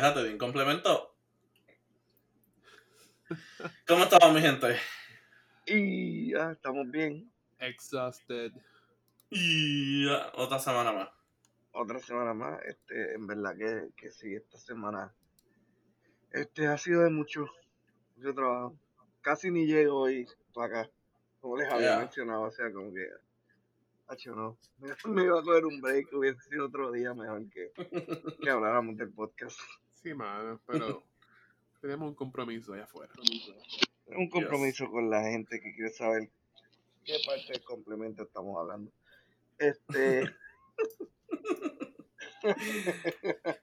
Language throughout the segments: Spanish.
D. Pendeja, te di un complemento. ¿Cómo estamos, mi gente? Y ya estamos bien. Exhausted. Y ya, otra semana más. Otra semana más. Este, en verdad que, que sí, esta semana. Este ha sido de mucho, mucho trabajo. Casi ni llego hoy para acá. Como les había Yeah. mencionado, o sea, como que. Hacho, no. Me, me iba a coger un break, hubiese sido otro día mejor que, que habláramos del podcast. Sí, mano, pero tenemos un compromiso allá afuera. Un compromiso con la gente que quiere saber qué parte del complemento estamos hablando. Este.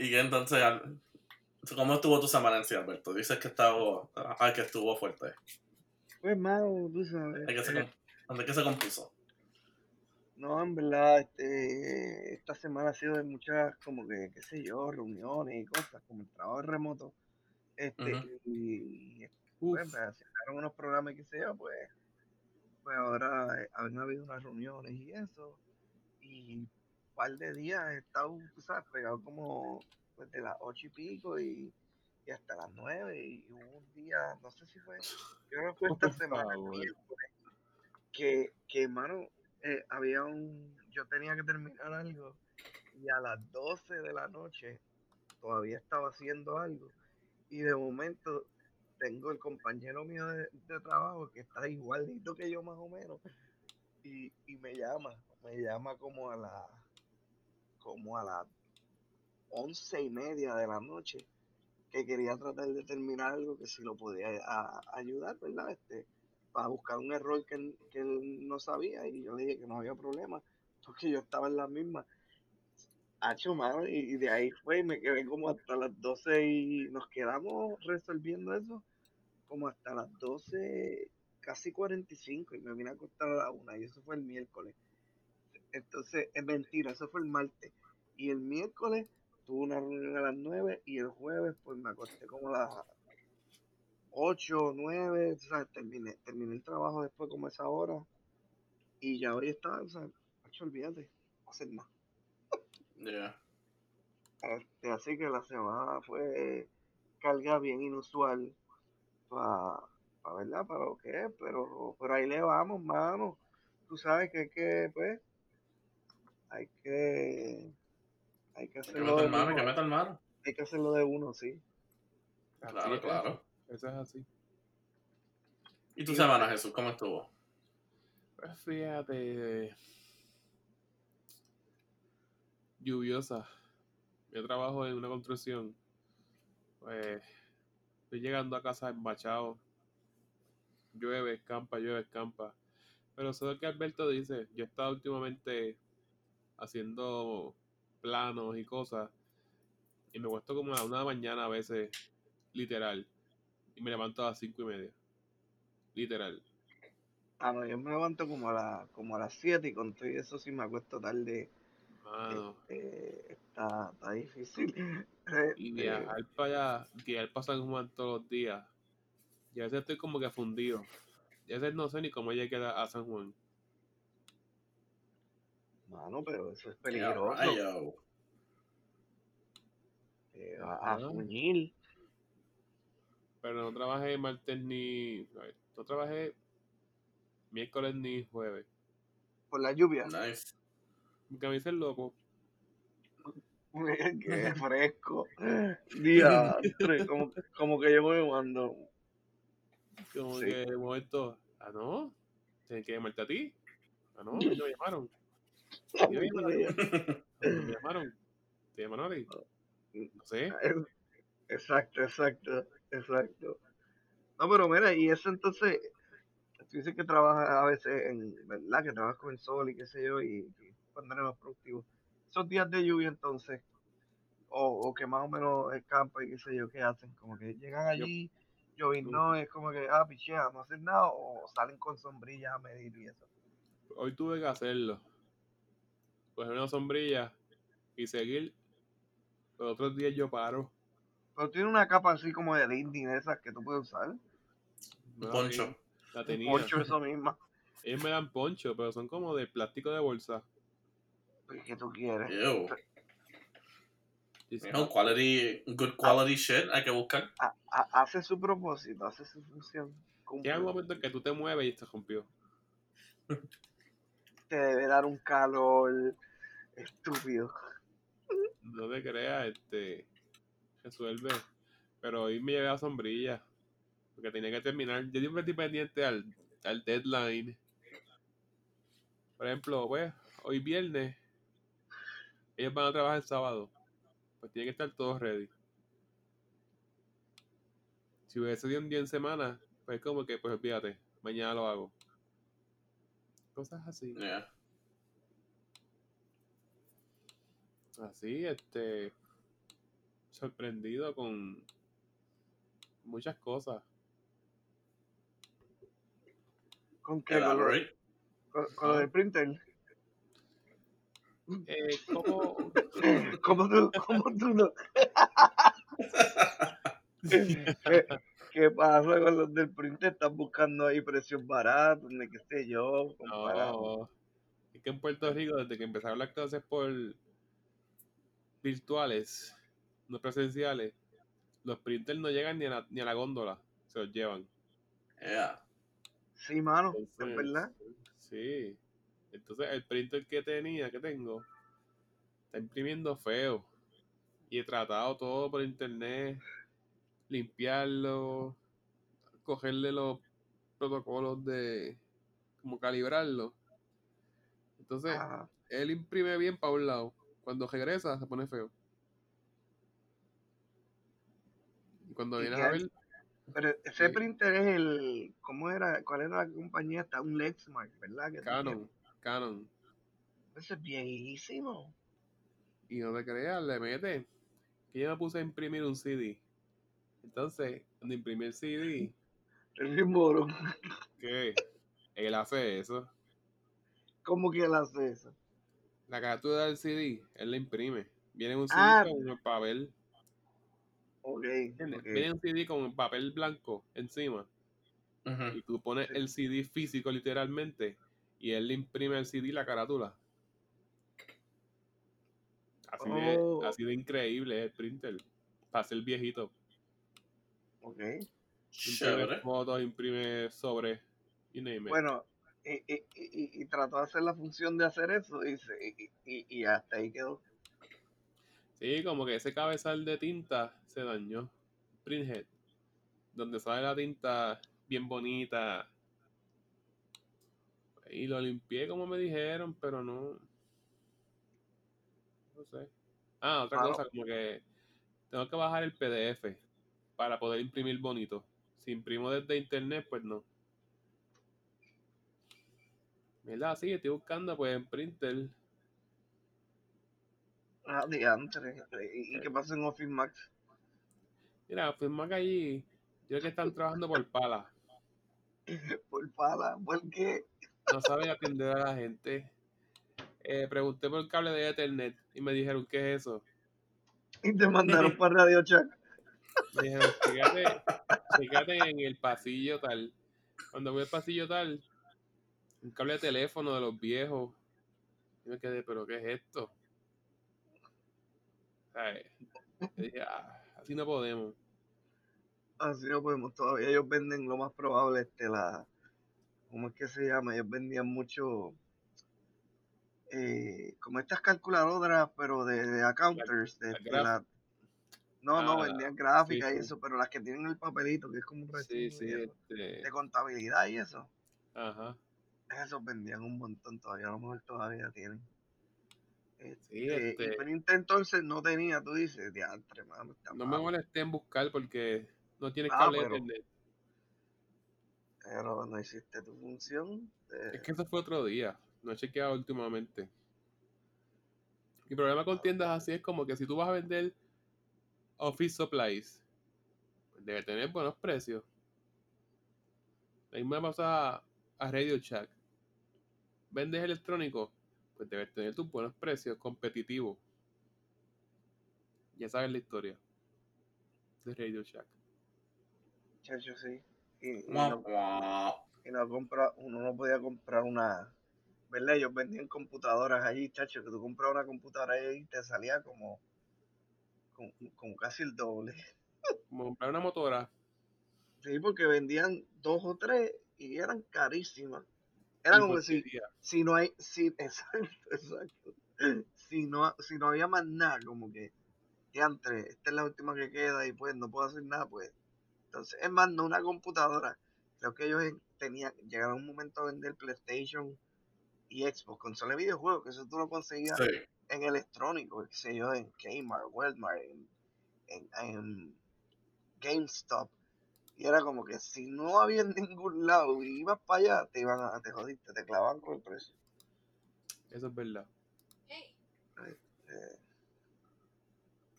Y que entonces, ¿cómo estuvo tu semana en sí, Alberto? Dices que estuvo, ah, que estuvo fuerte. Pues, mano, tú sabes. ¿De qué se, eh, com- ¿Dónde qué se compuso? No, en verdad, este, esta semana ha sido de muchas, como que, qué sé yo, reuniones y cosas, como el trabajo remoto. Este, Ujú. y, y, Uf, pues, me asignaron unos programas y qué sé yo, pues, pues ahora eh, han habido unas reuniones y eso. Y un par de días he estado, sabes, pegado como pues, de las ocho y pico y, y hasta las nueve. Y hubo un día, no sé si fue, yo creo que fue esta semana, que, que mano, eh, había un, yo tenía que terminar algo y a las 12 de la noche todavía estaba haciendo algo y de momento tengo el compañero mío de, de trabajo que está igualito que yo más o menos y, y me llama, me llama como a la como a las once y media de la noche que quería tratar de terminar algo que si lo podía ayudar, ¿verdad? Este, para buscar un error que, él- que él no sabía y yo le dije que no había problema porque yo estaba en la misma. Hacho, mano, y, y de ahí fue y me quedé como hasta las 12 y nos quedamos resolviendo eso como hasta las 12, casi 45 y me vine a acostar a la una y eso fue el miércoles. Entonces, es mentira, eso fue el martes. Y el miércoles tuve una reunión a las 9 y el jueves pues me acosté como a las 8, 9, o sea, terminé, terminé el trabajo después como esa hora y ya hoy está, o sea, hacho, olvídate, no hacer nada. Yeah. Este, así que la semana fue carga bien inusual para, ¿verdad? Para lo que es, pero, pero ahí le vamos, mano. Tú sabes que hay que, pues, hay que, hay que hacerlo de el mano, que uno, mano. hay que hacerlo de uno, sí. así Claro, es, claro. Eso es así. ¿Y tu semana, Jesús? ¿Cómo estuvo? Pues fíjate. Lluviosa. Yo trabajo en una construcción. Pues estoy llegando a casa embachado. Llueve, escampa, llueve, escampa. Pero es lo que Alberto dice. Yo he estado últimamente haciendo planos y cosas. Y me cuesto como a una de la mañana a veces, literal. Y me levanto a las cinco y media. Literal. Ah, no, yo me levanto como a, la, como a las 7 y con todo y eso sí me acuesto tarde. Mano. Este, está, está difícil. Y Este, viajar para allá, viajar para San Juan todos los días. Y a veces estoy como que fundido. Y a veces no sé ni cómo llegué a a San Juan. mano, pero eso es Yeah, peligroso. eh, a, a fuñir. Pero no trabajé martes ni. a ver, No trabajé miércoles ni jueves. por la lluvia. Nice. Mi camisa es loco. Qué fresco. Diantre, como, como que yo me mando. Como Sí. que de momento. Ah, no. Tienen que llamarte a ti. Ah, no. Me llamaron. ¿Y me llamaron? ¿Me llamaron? ¿Te llamaron a ti? No sé. Exacto, exacto, exacto. No, pero mira, y eso entonces, tú dices que trabajas a veces en, ¿verdad? Que trabajas con el sol y qué sé yo, y, y cuando eres más productivo. Esos días de lluvia entonces, o, o que más o menos escampa y qué sé yo, ¿qué hacen? Como que llegan allí, no es como que, ah, pichea, no hacen nada, o salen con sombrillas a medir y eso. Hoy tuve que hacerlo. Coger una sombrilla y seguir. Los otros días yo paro. Pero tiene una capa así como de Disney, de esas que tú puedes usar. La Poncho. tenía. La Un tenía. poncho, eso misma. Ellos me dan poncho, pero son como de plástico de bolsa. Pues, ¿Qué tú quieres? Ew. It's Mijo, not- quality, good quality shit, hay que buscar. Ha- ha- hace su propósito, hace su función. cumple. Llega un momento en que tú te mueves y se rompió. Te debe dar un calor estúpido. No te creas, este. Resuelve. Pero hoy me llevé la sombrilla. Porque tenía que terminar. Yo siempre estoy pendiente al, al deadline. Por ejemplo, pues, hoy viernes. Ellos van a trabajar el sábado. Pues tiene que estar todo ready. Si hubiese sido un día en semana, pues como que, pues olvídate, mañana lo hago. Cosas así. Yeah. Así, este. Sorprendido con muchas cosas. ¿Con qué? Con lo, con- con lo del printer. Eh, ¿cómo, ¿Cómo tú, cómo tú no? ¿Qué, qué pasa con los del printer? Están buscando ahí precios baratos, de qué sé yo, comparado. No, es que en Puerto Rico, desde que empezaron las clases por virtuales, no presenciales, los printers no llegan ni a la, ni a la góndola, se los llevan. Yeah. Sí, mano, es verdad. Sí. Entonces el printer que tenía, que tengo, está imprimiendo feo. Y he tratado todo por internet, limpiarlo, cogerle los protocolos de como calibrarlo. Entonces, él imprime bien para un lado. Cuando regresa, se pone feo. Y cuando ¿Y vienes a ver, pero ese sí. printer es el. ¿Cómo era? ¿Cuál era la compañía? Está un Lexmark, ¿verdad? Que Canon. Canon. Ese es viejísimo. Y no te creas, le mete. Que yo me puse a imprimir un CD. Entonces, cuando imprimí el CD, El mismo, ¿qué? Él hace eso. ¿Cómo que él hace eso? La carátula del CD, él la imprime. Viene un CD Ah. con el papel. Ok, ¿entiendes? ok. Viene un CD con el papel blanco encima. Y tú pones el CD físico literalmente. Y él le imprime el CD y la carátula. Así, Oh. de, así de increíble es el printer. Para ser viejito. Ok. Imprime Chévere. fotos, imprime sobre. You name it. Bueno, y, y, y, y trató de hacer la función de hacer eso y, y, y, y hasta ahí quedó. Sí, como que ese cabezal de tinta se dañó. Printhead. Donde sale la tinta bien bonita. Y lo limpié como me dijeron, pero no. No sé. Ah, otra Claro. cosa, como que tengo que bajar el PDF para poder imprimir bonito. Si imprimo desde internet, pues no. ¿Verdad? Sí, estoy buscando pues en printer. Ah, diantre. ¿Y, y qué pasa en Office Max? Mira, firma que allí, yo creo que están trabajando por pala. Por pala, ¿por qué? no saben atender a la gente. Eh, pregunté por el cable de Ethernet y me dijeron, ¿qué es eso? Y te mandaron para Radio Chat. Me dijeron, fíjate, fíjate en el pasillo tal. Cuando voy al pasillo tal, un cable de teléfono de los viejos. Y me quedé, ¿pero qué es esto? "Ah, así no podemos. Así no podemos todavía. Ellos venden lo más probable, este, la. ¿Cómo es que se llama? Ellos vendían mucho. Eh, como estas calculadoras, pero de, de accounters. De, la de graf- la- no, no, Ah, vendían gráficas sí, y eso, pero las que tienen el papelito, que es como un recibo sí, este, de contabilidad y eso. ajá. Esos vendían un montón todavía, a lo mejor todavía tienen. Sí, Este, este, Y Printer entonces no tenía, tú dices, diantre, mano, está no me molesté en buscar porque no tienes Ah, cable de pero- Ethernet. Pero no hiciste tu función. eh, Es que eso fue otro día. No he chequeado últimamente. Mi problema con tiendas así es como que si tú vas a vender office supplies, debe tener buenos precios. La misma pasa a Radio Shack. Vendes electrónico, pues debes tener tus buenos precios competitivos. Ya sabes la historia de Radio Shack. Chacho, sí. Y, no, y no compra, uno no podía comprar una, ¿verdad? Ellos vendían computadoras allí, chacho, que tú comprabas una computadora ahí y te salía como, como, como casi el doble. Como comprar una motora. Sí, porque vendían dos o tres y eran carísimas. Era como que si, si no hay, si, exacto, exacto. Si no, si no había más nada, como que, que antes, esta es la última que queda y pues no puedo hacer nada, pues. Entonces, es más, no una computadora. Creo que ellos en- tenían, llegaron un momento a vender PlayStation y Xbox, consola de videojuegos, que eso tú lo conseguías Sí. en electrónico, qué sé yo, en Kmart, Walmart, en, en, en GameStop. Y era como que si no había en ningún lado y ibas para allá, te iban a, te jodiste, te clavaban con el precio. Eso es verdad. Eh,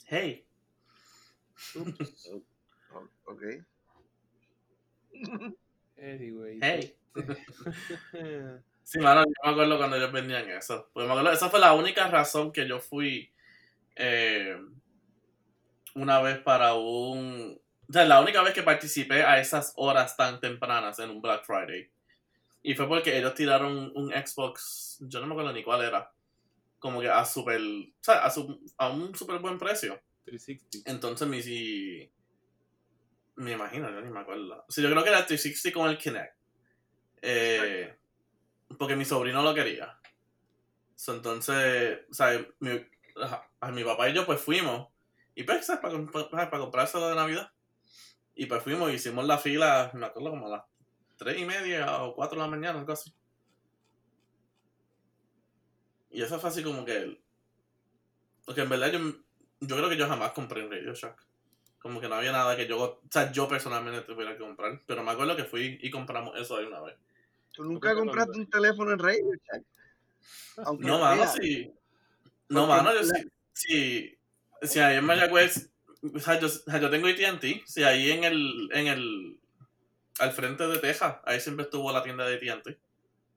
Hey. o- ok. Anyway. Hey. este, Sí, mano, yo me acuerdo cuando ellos vendían eso. Pues me acuerdo, esa fue la única razón que yo fui eh, una vez para un... O sea, la única vez que participé a esas horas tan tempranas en un Black Friday. Y fue porque ellos tiraron un Xbox, yo no me acuerdo ni cuál era, como que a super, o sea, a, su- a un super buen precio. 360. Entonces me si me imagino, yo ni me acuerdo. O sea, yo creo que era el 360 con el Kinect. Eh, porque mi sobrino lo quería. So, entonces, o sea, mi, a mi papá y yo pues fuimos. Y pues, ¿sabes? Para, para, para comprárselo de Navidad. Y pues fuimos y hicimos la fila, me acuerdo como a las 3 y media o 4 de la mañana, algo así. Y eso fue así como que... Porque en verdad yo, yo creo que yo jamás compré en Radio Shack. Como que no había nada que yo... O sea, yo personalmente tuviera que comprar. Pero me acuerdo que fui y compramos eso ahí una vez. ¿Tú nunca te compraste compras? un teléfono en Radio Shack? Aunque No, mano, sí. No, mano, yo sí. Sí. Si ahí en Mayagüez... O sea, yo, tengo AT&T. Si ahí en el... En el al frente de Texas, ahí siempre estuvo la tienda de AT&T.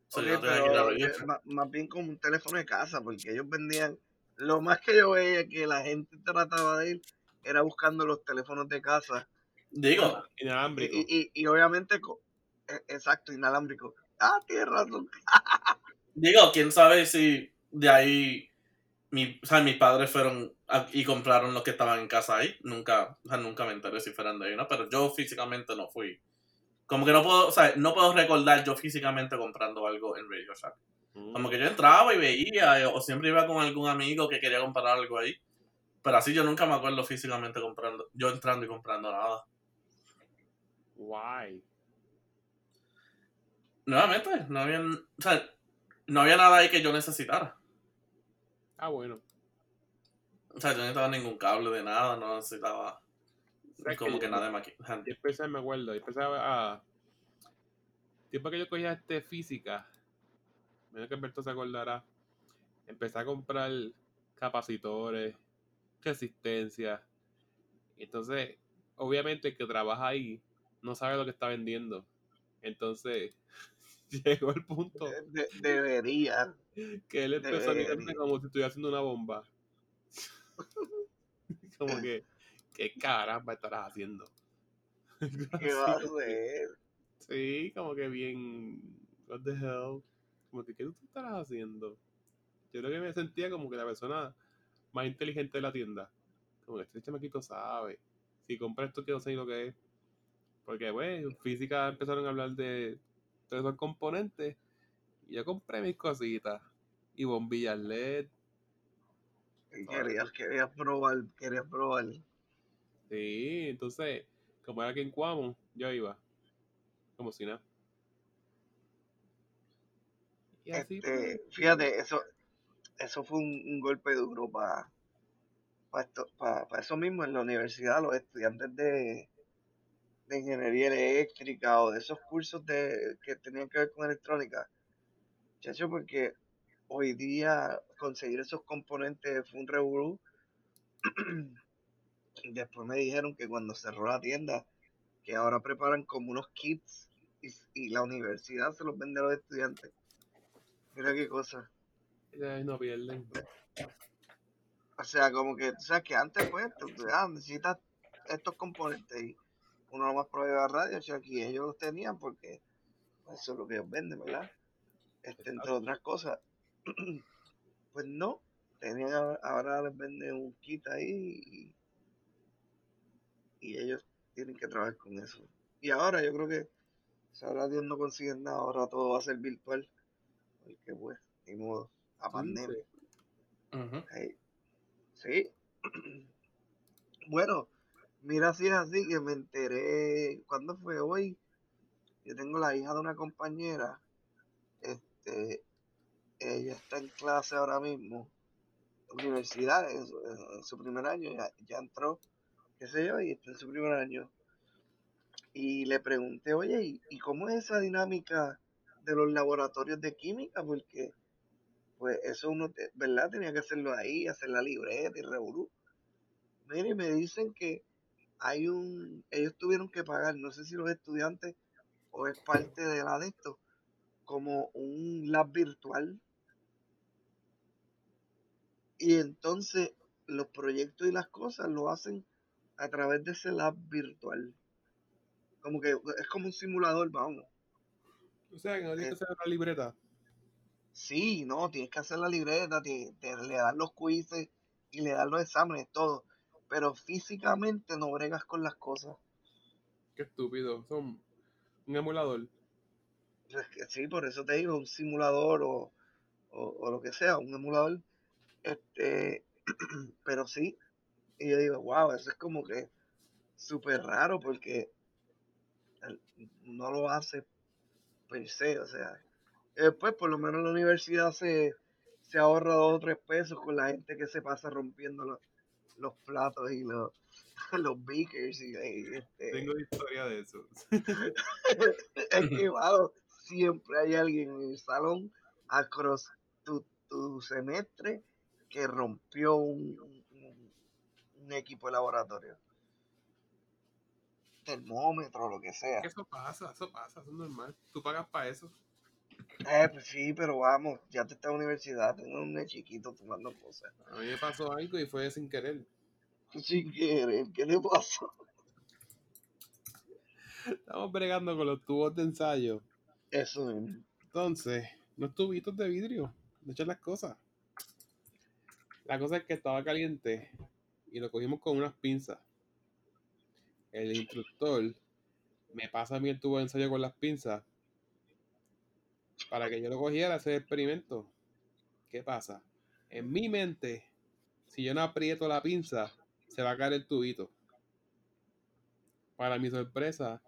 O sea, Ok, yo no tenía que ir a pero Radio Shack. ma- más bien como un teléfono de casa, porque ellos vendían, lo más que yo veía que la gente trataba de ir era buscando los teléfonos de casa Digo, Inalámbrico. y, y- y obviamente, co- eh, exacto, inalámbrico. Ah, tienes razón. Digo, quién sabe si de ahí mi, o sea, mis padres fueron a- y compraron los que estaban en casa ahí. Nunca, o sea, nunca me enteré si fueran de ahí, ¿no? Pero yo físicamente no fui. Como que no puedo, o sea, no puedo recordar yo físicamente comprando algo en Radio Shack. Mm. Como que yo entraba y veía, eh, o siempre iba con algún amigo que quería comprar algo ahí. Pero así yo nunca me acuerdo físicamente comprando, yo entrando y comprando nada. Why? Nuevamente, no había, o sea, no había nada ahí que yo necesitara. Ah, bueno. O sea, yo no necesitaba ningún cable de nada, no necesitaba ¿Sabes como que nada de maquillaje. Yo empecé, me acuerdo, yo empecé a... Tiempo que yo cogía este física, menos que Alberto se acordará, empecé a comprar capacitores, resistencia. Entonces, obviamente el que trabaja ahí no sabe lo que está vendiendo. Entonces, llegó el punto De- de- debería. que él empezó a mirarme como si estuviera haciendo una bomba. como que, ¿qué caramba estarás haciendo? ¿Qué va a hacer? Sí, como que bien. What the hell? Como que, ¿qué tú estarás haciendo? Yo creo que me sentía como que la persona más inteligente de la tienda. Como que este chamaquito sabe. Si compra esto, que no sé lo que es. Porque, bueno, en física empezaron a hablar de todos esos componentes. Y yo compré mis cositas. Y bombillas LED. Querías, querías probar, querías probar. Sí, entonces, como era aquí en Cuamo, yo iba. Como si nada. Y así, Este, pues, fíjate, eso, eso fue un, un golpe duro para esto, para eso mismo en la universidad, los estudiantes de, de ingeniería eléctrica o de esos cursos de, que tenían que ver con electrónica. Chacho, porque hoy día conseguir esos componentes fue un revolú. Después me dijeron que cuando cerró la tienda, que ahora preparan como unos kits y, y la universidad se los vende a los estudiantes. Mira qué cosa. ya no pierden. O sea, como que, tú sabes que antes, pues, tú, ah, necesitas estos componentes y uno nomás prueba radio, o sea, aquí ellos los tenían porque eso es lo que ellos venden, ¿verdad? este, entre otras cosas. pues no, tenían ahora les venden un kit ahí y, y ellos tienen que trabajar con eso. Y ahora yo creo que ahora Dios no consigue nada, ahora todo va a ser virtual. Porque pues, ni modo, a pandemia. Sí. Bueno, mira si es así que me enteré, ¿cuándo fue hoy? Yo tengo la hija de una compañera, este, ella está en clase ahora mismo, universidad, en su, en su primer año, ya, ya entró, qué sé yo, y está en su primer año. Y le pregunté, oye, ¿y, y cómo es esa dinámica de los laboratorios de química? Porque, pues, eso uno, ¿verdad? Tenía que hacerlo ahí, hacer la libreta y revolú. Mire, me dicen que hay un, ellos tuvieron que pagar, no sé si los estudiantes o es parte de la de esto, como un lab virtual. Y entonces los proyectos y las cosas lo hacen a través de ese lab virtual. Como que es como un simulador, vamos. O sea, que no tienes Eh, que hacer una libreta. Sí, no, tienes que hacer la libreta, te, te- le dan los quizzes y le dan los exámenes, todo. Pero físicamente no bregas con las cosas. Qué estúpido. Son un emulador. Sí, por eso te digo, un simulador o, o, o lo que sea, un emulador. Este, pero sí, y yo digo, wow, eso es como que súper raro porque no lo hace per se, o sea. Después, por lo menos en la universidad se, se ahorra dos o tres pesos con la gente que se pasa rompiendo los, platos y los, los beakers y, y, este, Tengo historia de eso. es que, wow, siempre hay alguien en el salón across tu, tu semestre que rompió un, un- un equipo de laboratorio. Termómetro, lo que sea. Eso pasa, eso pasa, eso es normal. Tú pagas para eso. Eh, pues sí, pero vamos, ya te está en la universidad, tengo un chiquito tomando cosas. A mí me pasó algo y fue sin querer. Sin querer, ¿qué le pasó? Estamos bregando con los tubos de ensayo. Eso mismo. Entonces, unos tubitos de vidrio. De echar las cosas. La cosa es que estaba caliente y lo cogimos con unas pinzas. El instructor me pasa a mí el tubo de ensayo con las pinzas para que yo lo cogiera hacer el experimento. ¿Qué pasa? En mi mente, si yo no aprieto la pinza, se va a caer el tubito. Para mi sorpresa,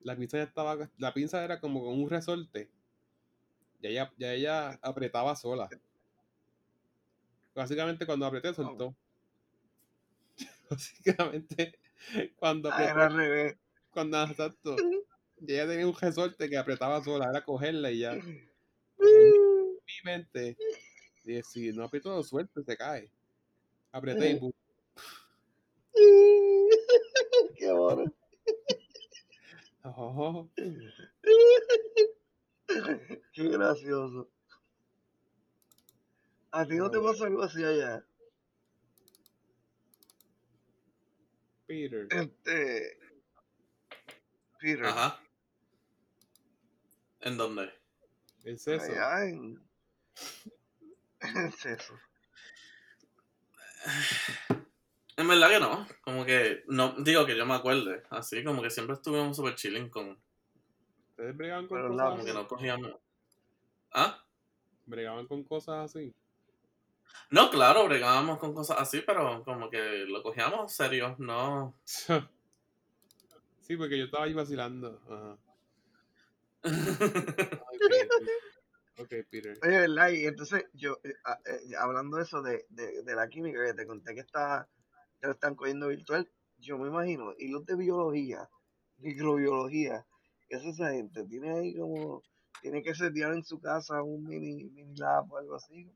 la pinza ya estaba, la pinza era como con un resorte. Ya ella, ya ella apretaba sola. Básicamente cuando apreté soltó. Básicamente cuando Ah, era al revés. cuando exacto, ella tenía un resorte que apretaba sola, era cogerla y ya. En mi mente, dije, si no aprieto lo suelto, se cae. Apreté y ¡pum! Qué bueno. Qué gracioso. ¿A ti no te pasó algo así allá? Peter. Este. Peter. Ajá. ¿En dónde? Es eso. Allá en. Es eso. En verdad que no. Como que, no, digo que yo me acuerde. Así como que siempre estuvimos super chilling con. Ustedes bregaban con Pero cosas Como que no cogíamos. ¿Ah? Bregaban con cosas así. No, claro, bregábamos con cosas así, pero como que lo cogíamos serio, no. Sí, porque yo estaba ahí vacilando. Ajá. Ok, ok, Peter. Oye, ¿verdad? Y entonces, yo, eh, ah, eh, hablando de eso de, de, de la química, que te conté que está, que lo están cogiendo virtual, yo me imagino, y los de biología, microbiología, es esa gente, tiene ahí como, tiene que setear en su casa un mini, mini lab o algo así.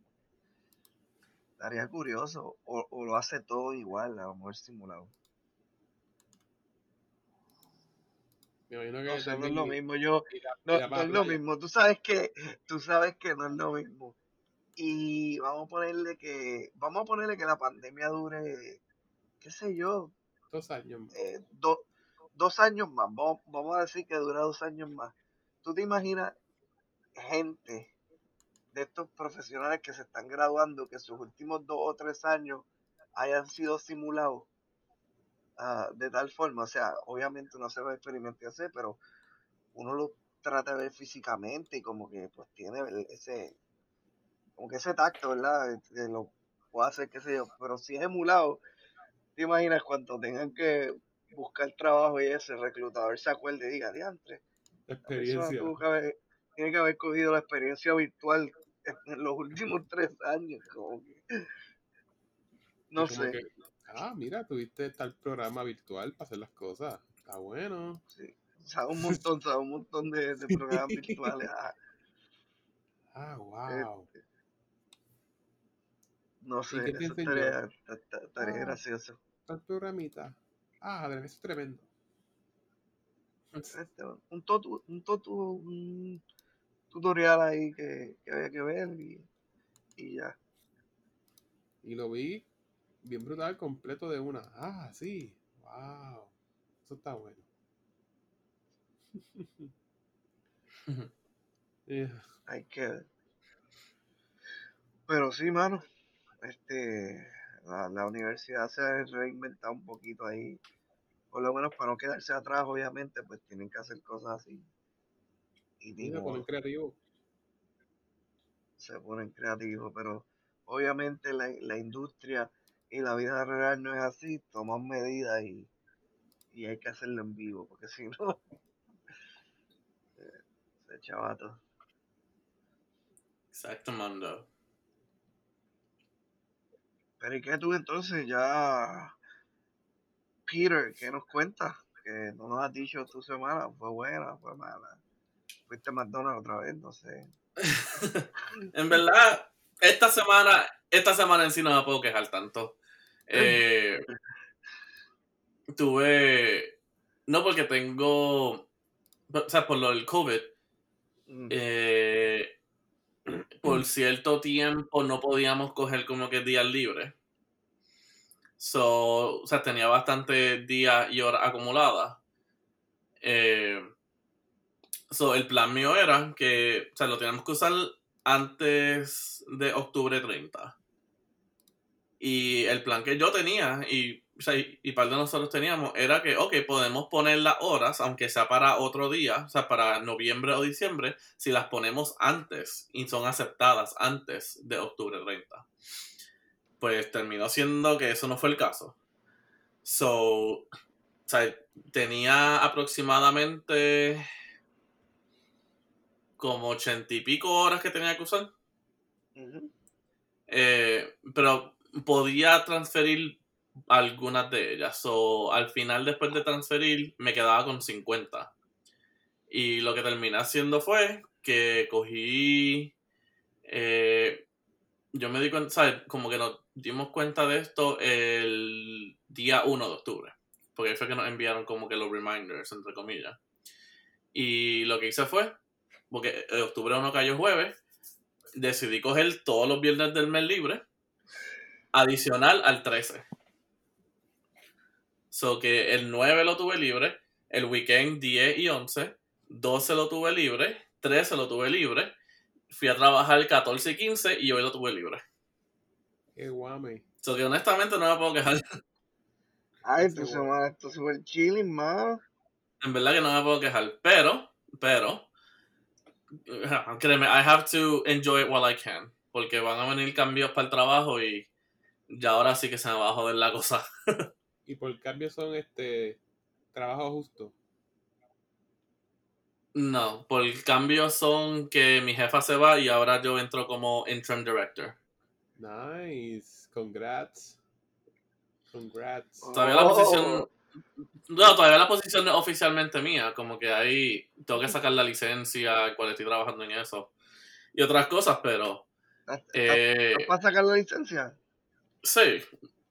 Estaría curioso, o, o lo hace todo igual, a lo mejor simulado. Me imagino que No es lo mismo, yo, no, es lo mismo, tú sabes que, tú sabes que no es lo mismo. Y vamos a ponerle que, vamos a ponerle que la pandemia dure, qué sé yo, Dos años más. eh, do- dos años más, vamos, vamos a decir que dura dos años más. ¿Tú te imaginas gente de estos profesionales que se están graduando, que sus últimos dos o tres años hayan sido simulados ah, de tal forma, o sea, obviamente no se va a experimentar hacer, pero uno lo trata de ver físicamente y como que pues tiene ese, como que ese tacto, ¿verdad? Que lo puede hacer, qué sé yo, pero si es emulado, te imaginas cuando tengan que buscar trabajo y ese reclutador se acuerde y diga, diantre, Experiencia. tiene que haber cogido la experiencia virtual en los últimos tres años, como que, no sé. Ah, mira, tuviste tal programa virtual para hacer las cosas, está bueno. Sí, sabe un montón, sabe un montón de, de programas virtuales. Ah, ah wow. Este, no sé, eso estaría, estaría ah, gracioso. Tal programita. Ah, eso es tremendo. Este, un, totu, un, totu, un tutorial ahí que, que había que ver y, y ya. Y lo vi bien brutal, completo de una. Ah, sí. Wow. Eso está bueno. Hay que Pero sí, mano. Este, la, la, universidad se ha reinventado un poquito ahí. Por lo menos para no quedarse atrás, obviamente, pues tienen que hacer cosas así. Y se ponen creativos. Se ponen creativos, pero obviamente la, la industria y la vida real no es así. Toman medidas y, y hay que hacerlo en vivo, porque si no, se chavato. Exacto, mando. Pero ¿y qué tú entonces? Ya, Peter, ¿qué nos cuentas? Que no nos has dicho tu semana, fue buena, fue mala. Fuiste a McDonald's otra vez, no sé. en verdad, esta semana, esta semana en sí no me puedo quejar tanto. Eh, tuve, no porque tengo, o sea, por lo del COVID, mm. eh, por cierto tiempo no podíamos coger como que días libres. So, o sea, tenía bastantes días y horas acumuladas. Eh, so, el plan mío era que, o sea, lo teníamos que usar antes de octubre 30. Y el plan que yo tenía, y o sea, y, parte de nosotros teníamos, era que, ok, podemos poner las horas, aunque sea para otro día, o sea, para noviembre o diciembre, si las ponemos antes y son aceptadas antes de octubre 30. Pues terminó siendo que eso no fue el caso. So, o sea, tenía aproximadamente como ochenta y pico horas que tenía que usar. Eh, pero podía transferir algunas de ellas. So, al final, después de transferir, me quedaba con 50. Y lo que terminé haciendo fue que cogí. Eh, yo me di cuenta, ¿sabes? Como que nos dimos cuenta de esto el día 1 de octubre. Porque ahí fue que nos enviaron como que los reminders, entre comillas. Y lo que hice fue, porque octubre 1 cayó jueves, decidí coger todos los viernes del mes libre, adicional al 13. So que el 9 lo tuve libre, el weekend 10 y 11, 12 lo tuve libre, 13 lo tuve libre, fui a trabajar el 14 y 15 y hoy lo tuve libre. Qué guame. So que honestamente no me puedo quejar. Ay, entonces, esto es súper chilling, man. En verdad que no me puedo quejar, pero, pero, créeme, I have to enjoy it while I can, porque van a venir cambios para el trabajo y ya ahora sí que se me va a joder la cosa. y por cambio son este trabajo justo. No, por cambio son que mi jefa se va y ahora yo entro como interim director. Nice, congrats. Congrats. Todavía la posición oh. no, todavía la posición es oficialmente mía, como que ahí tengo que sacar la licencia, cual estoy trabajando en eso y otras cosas, pero eh, ¿Vas a sacar la licencia? Sí,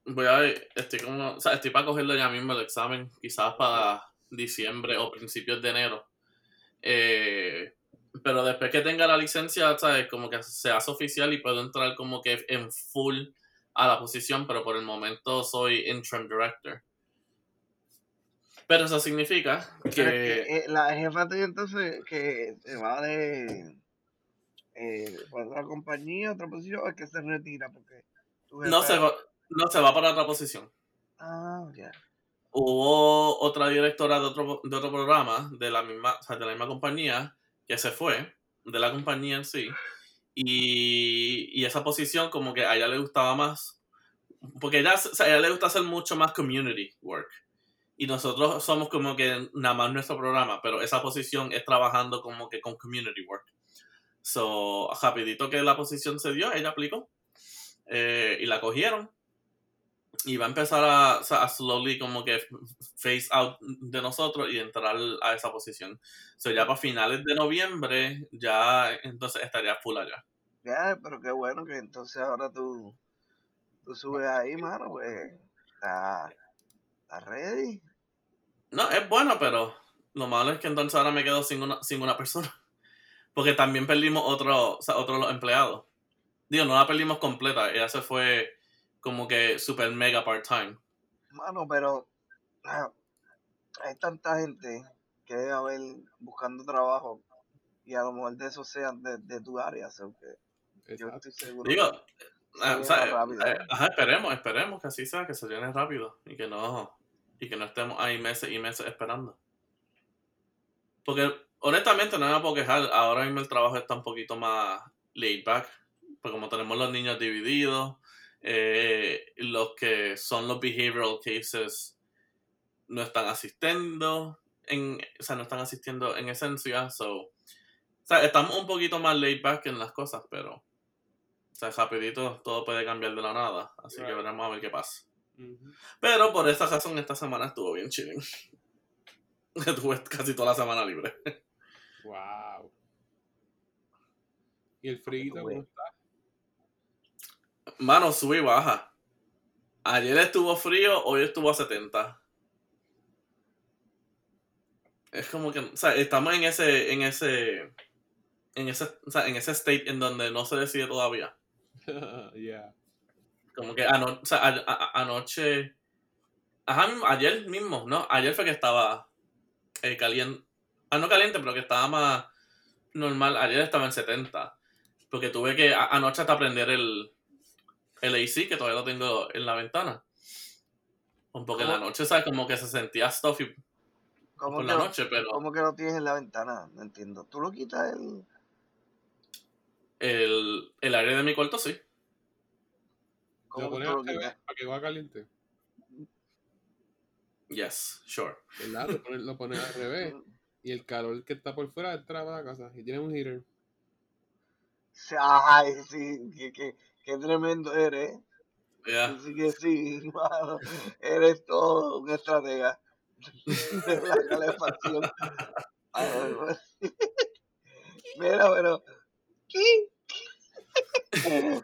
voy a ver, estoy como, o sea, estoy para cogerlo ya mismo el examen, quizás para diciembre o principios de enero. Eh, pero después que tenga la licencia, ¿sabes? Como que se hace oficial y puedo entrar como que en full a la posición, pero por el momento soy interim director. Pero eso significa que... Eh, la jefa de entonces que se va de... eh, la compañía, otra posición, es que se retira porque No se, va, no se va para otra posición. Ah, ya. Hubo otra directora de otro, de otro programa de la misma, o sea, de la misma compañía que se fue, de la compañía en sí. Y, y esa posición como que a ella le gustaba más, porque ella, o sea, a ella le gusta hacer mucho más community work. Y nosotros somos como que nada más nuestro programa, pero esa posición es trabajando como que con community work. So, rapidito que la posición se dio, ella aplicó eh, y la cogieron. Y va a empezar a, slowly como que face out de nosotros y entrar a esa posición. So, ya para finales de noviembre, ya entonces estaría full allá. Ya, pero qué bueno que entonces ahora tú, tú subes ahí, mano, pues está, está ready. No, es bueno, pero lo malo es que entonces ahora me quedo sin una, sin una persona. Porque también perdimos otro, o sea, otro los empleados. Digo, no la perdimos completa. Ella se fue como que super mega part-time. Mano, pero ah, hay tanta gente que debe haber buscando trabajo y a lo mejor de esos sean de, de tu área, so que yo estoy seguro. Digo, que ah, se o sea, rápido. eh, ajá, esperemos, esperemos que así sea, que se llene rápido y que no, y que no estemos ahí meses y meses esperando. Porque honestamente no me puedo quejar, ahora mismo el trabajo está un poquito más laid back, pues como tenemos los niños divididos, eh, los que son los behavioral cases no están asistiendo, en, o sea, no están asistiendo en esencia, so, o sea, estamos un poquito más laid back en las cosas, pero o sea, rapidito todo puede cambiar de la nada, así que veremos a ver qué pasa. Pero por esa razón esta semana estuvo bien chilling. Tuve casi toda la semana libre. Wow. ¿Y el frío cómo Güey. está? Mano, sube y baja. Ayer estuvo frío, hoy estuvo a 70. Es como que, o sea, estamos en ese, en ese, en ese, o sea, en ese state en donde no se decide todavía. yeah. Como que ano- o sea, a- a- anoche, ajá, ayer mismo, ¿no? Ayer fue que estaba eh, caliente, ah, no caliente, pero que estaba más normal. Ayer estaba en 70. Porque tuve que a- anoche hasta prender el, el AC, que todavía lo tengo en la ventana. Porque en la noche, ¿sabes? Como que se sentía stuffy ¿Cómo por la lo, noche, pero cómo que lo tienes en la ventana? No entiendo. ¿Tú lo quitas el...? el, el aire de mi cuarto sí. ¿Cómo Lo que pones tú lo al revés quitas? para que va caliente. Yes, sure. ¿Verdad? Lo pones, lo pones al revés. Y el calor que está por fuera entra para la casa. Y tiene un heater. Ay, sí, qué, qué, qué tremendo eres. Yeah. Así que sí, mano, eres todo un estratega de la calefacción. Pues. Mira, pero ¿qué?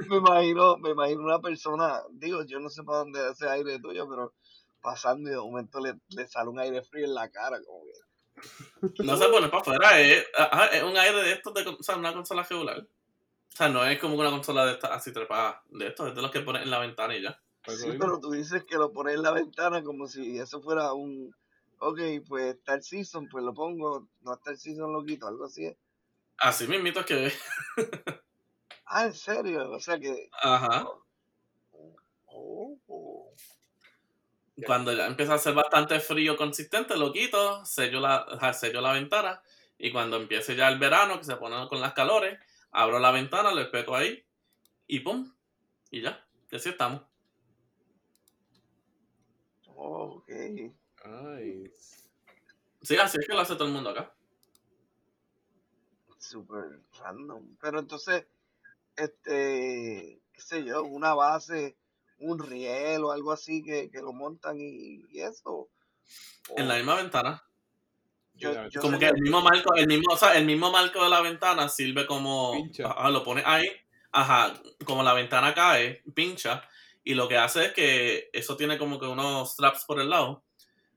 me imagino, me imagino una persona, digo, yo no sé para dónde ese aire tuyo, pero pasando y de momento le, le sale un aire frío en la cara, como que. No se pone para afuera, es, es un aire de estos, de, o sea, una consola regular. O sea, no es como una consola de estas así trepada, de estos, es de los que pones en la ventana y ya. Sí, mismo. pero tú dices que lo pones en la ventana como si eso fuera un, ok, pues está el season, pues lo pongo, no está el season, lo quito, algo así. es. Así mismito es que, Ah, en serio, o sea que... ajá, Oh, oh. cuando ya empieza a hacer bastante frío consistente, lo quito, sello la, sello la ventana y cuando empiece ya el verano, que se pone con las calores, abro la ventana, le peto ahí y pum, y ya, y así estamos. Ok. Nice. Sí, así es que lo hace todo el mundo acá. Super random. Pero entonces, este, qué sé yo, una base, un riel o algo así que, que lo montan y, y eso. En la misma ventana. Yo, Mira, yo como que el mismo marco, el mismo, o sea, el mismo marco de la ventana sirve como, Pincha. ajá, lo pone ahí, ajá, como la ventana cae, pincha, y lo que hace es que eso tiene como que unos straps por el lado,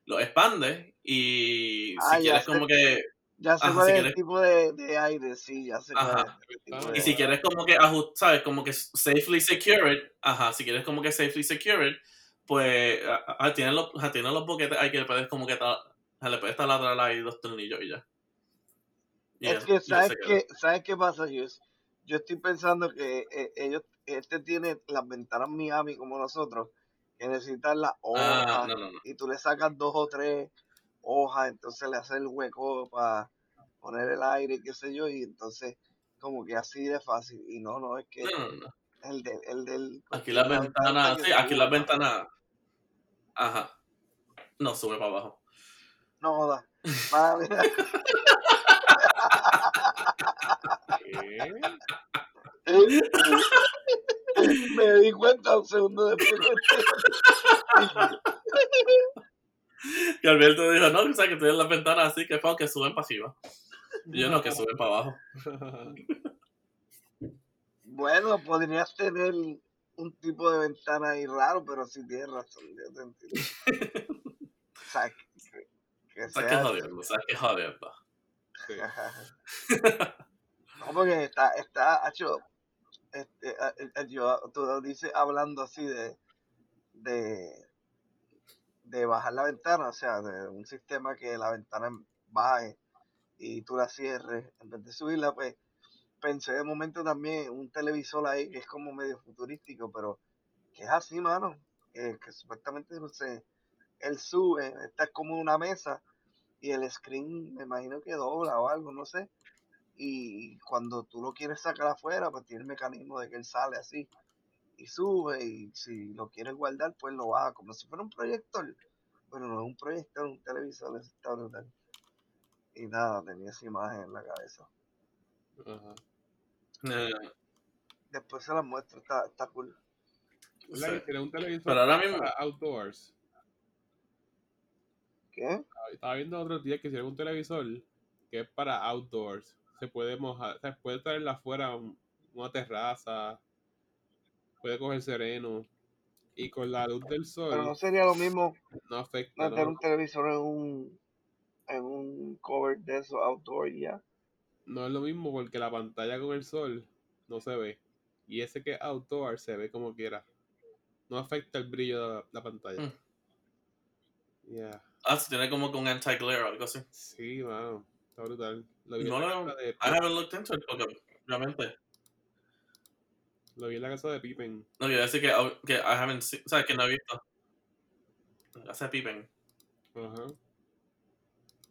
lo expande y Ah, si quieres sé. como que, ya sé ajá, si es el quieres- tipo de, de aire, sí, ya Ajá. Y si quieres como que ajustar, sabes, como que safely secure it, ajá, si quieres como que safely secure it, pues, ajá, tiene los, ajá, tiene los boquetes ahí que le puedes como que, le puedes taladrar ahí dos tornillos y ya. Y Es que, ¿sabes qué, ¿sabes qué pasa, Jus? Yo estoy pensando que eh, ellos, este tiene las ventanas Miami como nosotros, que necesitan las hojas Ah, no, no, no. y tú le sacas dos o tres hojas, entonces le haces el hueco para poner el aire, qué sé yo, y entonces como que así de fácil. Y no, no, es que el, de, el del... Aquí las la ventana ventanas, sí, aquí las ventanas. Ajá. No sube para abajo. No joda. ¿Qué? me di cuenta un segundo después. Y Alberto dijo, no, o sea, que tienen las ventanas así que, que suben para arriba. Y yo no, que suben para abajo. Bueno, podrías tener un tipo de ventana ahí raro, pero sí tienes razón. Yo te entiendo. O sea, que, sea. jodiendo, que jodiendo. Sí. No, porque está, está, hecho, este, a- a- yo, tú lo dices hablando así de, de, de bajar la ventana, o sea, de un sistema que la ventana baje y tú la cierres, en vez de subirla, pues pensé de momento también en un televisor ahí que es como medio futurístico, pero que es así, mano, que, que supuestamente no sé, él sube, está como una mesa y el screen me imagino que dobla o algo, no sé, y cuando tú lo quieres sacar afuera, pues tiene el mecanismo de que él sale así y sube y si lo quieres guardar, pues lo baja como si fuera un proyector, pero no es un proyector, un televisor, está brutal. Y nada, tenía esa imagen en la cabeza. Eh, Después se la muestro, está, está cool. ¿Verdad Sí. que tiene un televisor Pero ahora mismo- para outdoors? ¿Qué? Estaba viendo otros días que hicieron un televisor que es para outdoors. Se puede mojar, o sea, puede traerla afuera, un- una terraza, puede coger sereno. Y con la luz del Pero no sol sería lo mismo no afecta, meter ¿no? un televisor en un en un cover de eso outdoor ya. No es lo mismo porque la pantalla con el sol no se ve. Y ese que es outdoor se ve como quiera. No afecta el brillo de la, la pantalla. Mm. Yeah. Ah, sí, tiene como un anti-glare o algo así. Sí, mano. Está brutal. Lo vi, No en la lo- casa de I haven't looked into it porque, obviamente, lo vi en la casa de Pippen. no quiero decir que, que I haven't seen, o sea, que no he visto. Hace pipen. Ajá.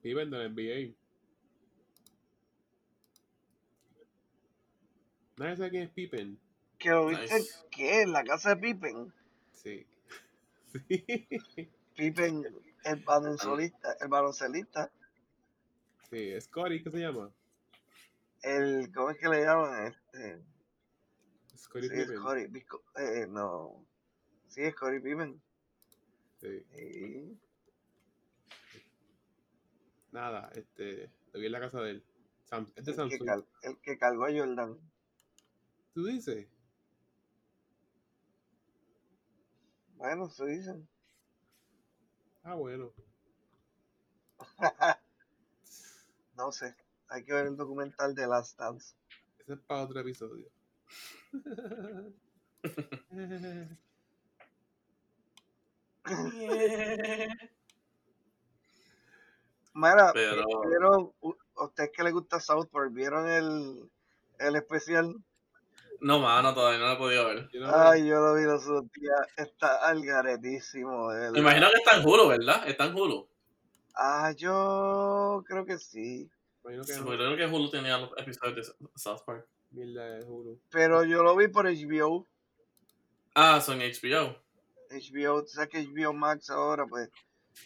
Pippen del NBA. Nadie sabe quién es Pippen. Que lo viste, Nice. ¿qué? En la casa de Pippen. Sí. Sí. Pippen, el baloncelista, el baloncelista, Sí, Scotty, ¿qué se llama? el, ¿cómo es que le llaman? Este, Scotty sí, Pippen. Scottie, Bisco- eh, no, sí, Scottie Pippen. Sí. Sí. Nada, este, lo vi en la casa de él. Sam, es de El que, Samsung. cal- el que cargó a Jordan. ¿Tú dices? Bueno, se dicen. Ah, bueno. no sé, hay que ver el documental de Last Dance. Ese es para otro episodio. Mira, Pero- ¿vieron, ustedes que les gusta South Park, vieron el, el especial? No, mano, todavía no lo he podido ver. Yo no- Ay, yo lo vi los otros días, está algaretísimo. Me imagino que está en Hulu, ¿verdad? Está en Hulu. Ah, yo creo que sí. imagino que Sí, no. porque creo que Hulu tenía los episodios de South Park. De Hulu. Pero yo lo vi por HBO. Ah, son HBO. HBO, tú sabes que HBO Max ahora, pues,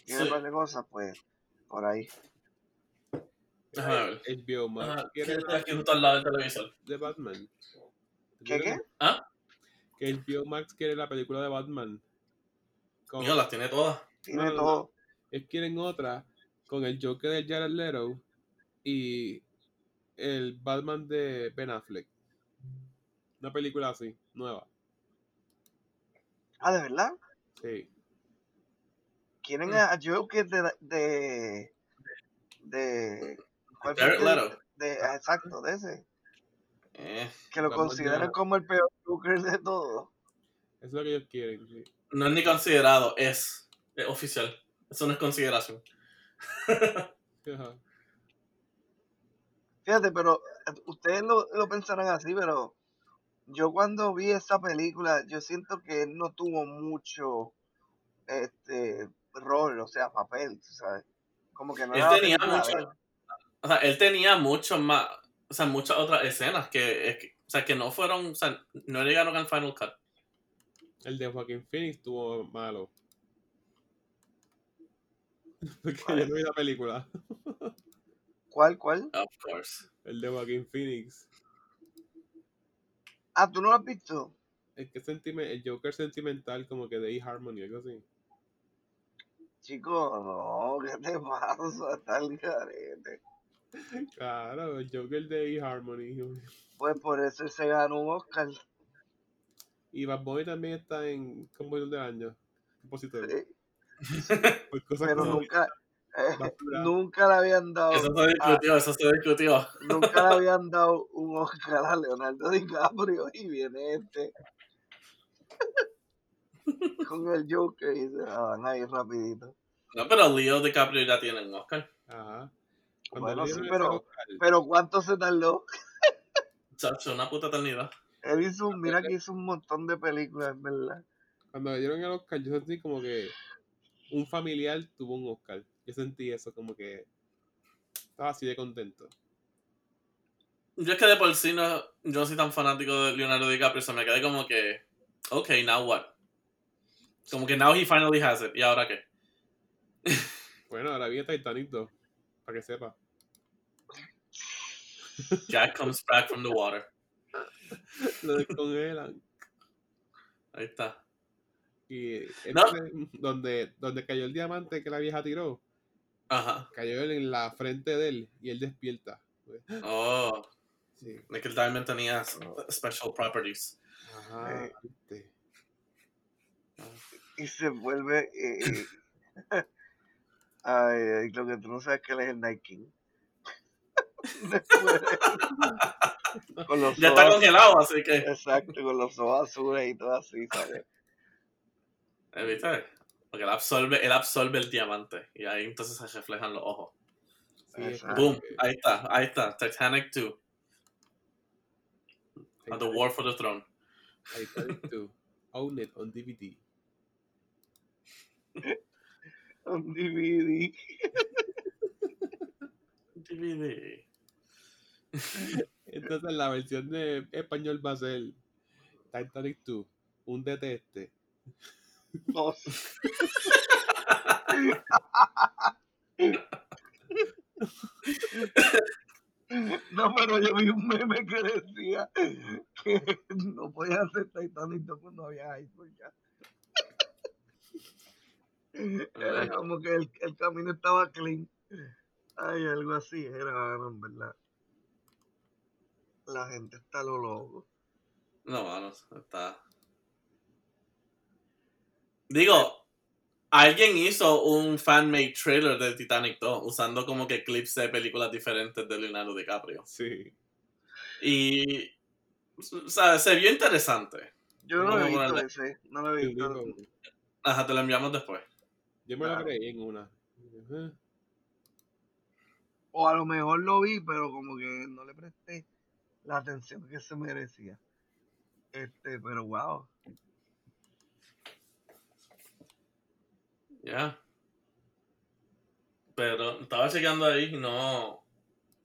tiene Sí. un par de cosas, pues, por ahí. Ver. HBO Max. Ah, ¿Quiere estoy la aquí justo al lado del televisor. de Batman? ¿Qué, qué? ¿Ah? Que HBO Max quiere la película de Batman. Con- Mío, las tiene todas. Tiene No, todo. Ellos quieren otra con el Joker de Jared Leto y el Batman de Ben Affleck. Una película así, nueva. Ah, ¿de verdad? Sí. ¿Quieren Mm. a Joker de... de, de ¿cuál fue Jared Leto. de- exacto, de ese. Eh, Que lo consideran de- como el peor Joker de todo. Eso es lo que ellos quieren. sí. no es ni considerado, es, es oficial. Eso no es consideración. Fíjate, pero eh, ustedes lo, lo pensarán así, pero yo cuando vi esa película, yo siento que él no tuvo mucho este rol, o sea, papel, ¿sabes? Como que no Él era tenía mucho-. O sea, él tenía mucho más, o sea, muchas otras escenas que, es que- o sea, que no fueron, o sea, no llegaron al Final Cut. El de Joaquin Phoenix estuvo malo. Porque ¿Cuál? yo no vi la película. ¿Cuál, cuál? Of course. El de Joaquin Phoenix. Ah, ¿tú no lo has visto? El que sentime, el Joker sentimental como que de E-Harmony, algo así. Chico, no, ¿qué te pasa? Está el garete. Claro, el Joker de E-Harmony. Pues por eso se ganó un Oscar. Y Bad Bunny también está en Compositor del Año. Compositor. Sí, Por cosas pero como nunca, eh, nunca le habían dado, Eso se discutió, eso se discutió. nunca le habían dado un Oscar a Leonardo DiCaprio y viene este con el Joker y se la van a ir rapidito. No, pero Leo DiCaprio ya tiene un Oscar. Ajá. Bueno, sí, pero, pero ¿cuánto se tardó? Chacho, una puta eternidad. Él hizo, un- mira que hizo un montón de películas, ¿verdad? cuando le dieron el Oscar, yo sentí como que un familiar tuvo un Oscar. Yo sentí eso como que estaba así de contento. Yo es que de por sí no, yo no soy tan fanático de Leonardo DiCaprio, se me quedé como que, ok, now what? Como que now he finally has it, ¿y ahora qué? Bueno, ahora viene Titanic 2, para que sepa. Jack comes back from the water. Lo descongelan. Ahí está. Y No. donde, donde cayó el diamante que la vieja tiró, Ajá. cayó él en la frente de él y él despierta. Oh, Sí. es que él también tenía special properties. Ajá. Eh. viste. Y se vuelve... eh, eh, ay, ay, lo que tú no sabes que él es el Night King. Después, con los Ya está congelado, así que. Exacto, con los ojos azules y todo así, ¿sabes? ¿eh, ¿Viste? Porque él absorbe, él absorbe el diamante y ahí entonces se reflejan los ojos. Exacto. Boom, ahí está, ahí está. Titanic 2, on the Titanic- War for the Throne. Titanic 2. Own it on DVD. Un DVD. DVD. Entonces la versión de español va a ser Titanic 2, un deteste. No, pero yo vi un meme que decía que no podía hacer Titanic 2 cuando había iPhone ya. Era como que el, el camino estaba clean. Ay, algo así era, mano, en verdad. La gente está lo loco. No, mano, está. Digo, alguien hizo un fan-made trailer del Titanic 2 usando como que clips de películas diferentes de Leonardo DiCaprio. Sí. Y. O sea, se vio interesante. Yo no lo he visto ese, no lo he visto. Ajá, te lo enviamos después. Yo me lo Claro. creí en una. O a lo mejor lo vi, pero como que no le presté la atención que se merecía. Este, pero wow. Ya. Pero estaba chequeando ahí y no.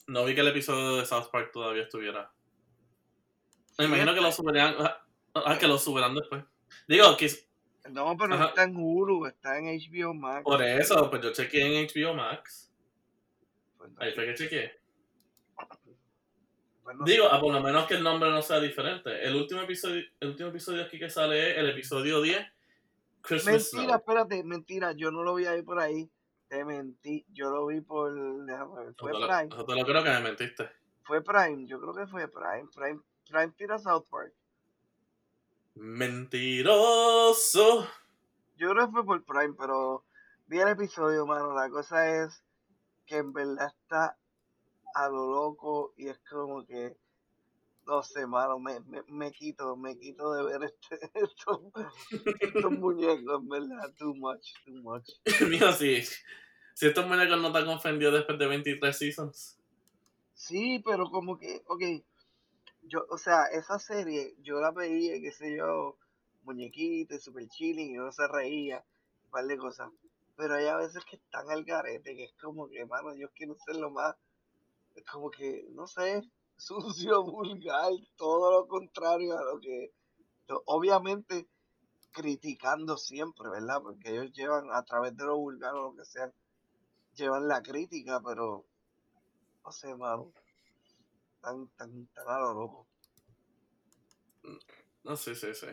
No vi que el episodio de South Park todavía estuviera. Me imagino que lo subirán. ah, ah, que lo subirán después. Digo, que No, pero Ajá. está en Hulu, está en HBO Max. por eso, pues yo chequeé en HBO Max. Pues no Ahí fue que chequeé. pues no Digo, sé. a por lo menos que el nombre no sea diferente. El último episodio, el último episodio aquí que sale es el episodio 10. Christmas Mentira, Snow. espérate, mentira, yo no lo vi ahí por ahí. Te mentí, yo lo vi por. déjame ver, Fue Prime. eso te lo creo que me mentiste. Fue Prime, yo creo que fue Prime. Prime, Prime tira South Park. Mentiroso. Yo creo que fue por Prime, pero vi el episodio, mano. La cosa es que en verdad está a lo loco y es como que, no sé, mano, me, me, me quito, me quito de ver este, estos, estos muñecos, en verdad, too much, too much. Mío, si, si estos muñecos no te han ofendido después de 23 seasons. Sí, pero como que, ok, yo, o sea, esa serie, yo la veía, qué sé yo, muñequito y super chilling y uno se reía, un par de cosas. Pero hay a veces que están al garete, que es como que, mano, yo quiero ser lo más, es como que, no sé, sucio, vulgar, todo lo contrario a lo que, obviamente criticando siempre, ¿verdad? Porque ellos llevan a través de lo vulgar o lo que sea, llevan la crítica, pero, no sé, mano, tan, tan, tan a lo loco. No, sí, sí, sí.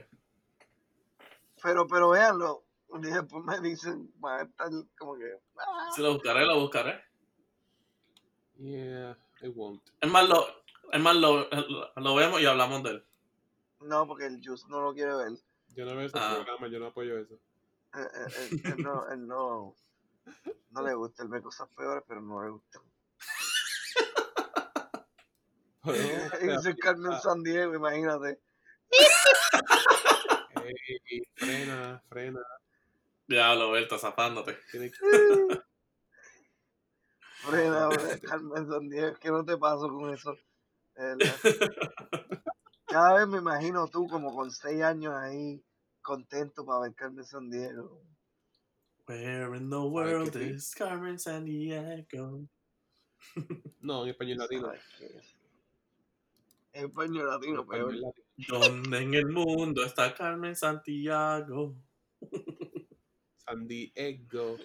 Pero, pero véanlo. Y después me dicen, va a estar como que. "Ah". Si lo buscaré, lo buscaré. Yeah, I won't. Es más, lo, es más lo, lo, lo vemos y hablamos de él. No, porque el Juice no lo quiere ver. Yo no veo ese Ah. programa, yo no apoyo eso. Él, él- él- él no, él no, no le gusta. Él ve cosas peores, pero no le gusta. Dice Carmen ah. San Diego, imagínate. ey, frena, frena. Diablo, Berta, zafándote. Frena, Carmen San Diego. Que no te paso con eso. Cada vez me imagino tú como con seis años ahí, contento para ver Carmen San Diego. Where in the world is Carmen San Diego? No, en español latino. ¿Sabes qué es? En español latino, peor. ¿Dónde en el mundo está Carmen Santiago? San Diego.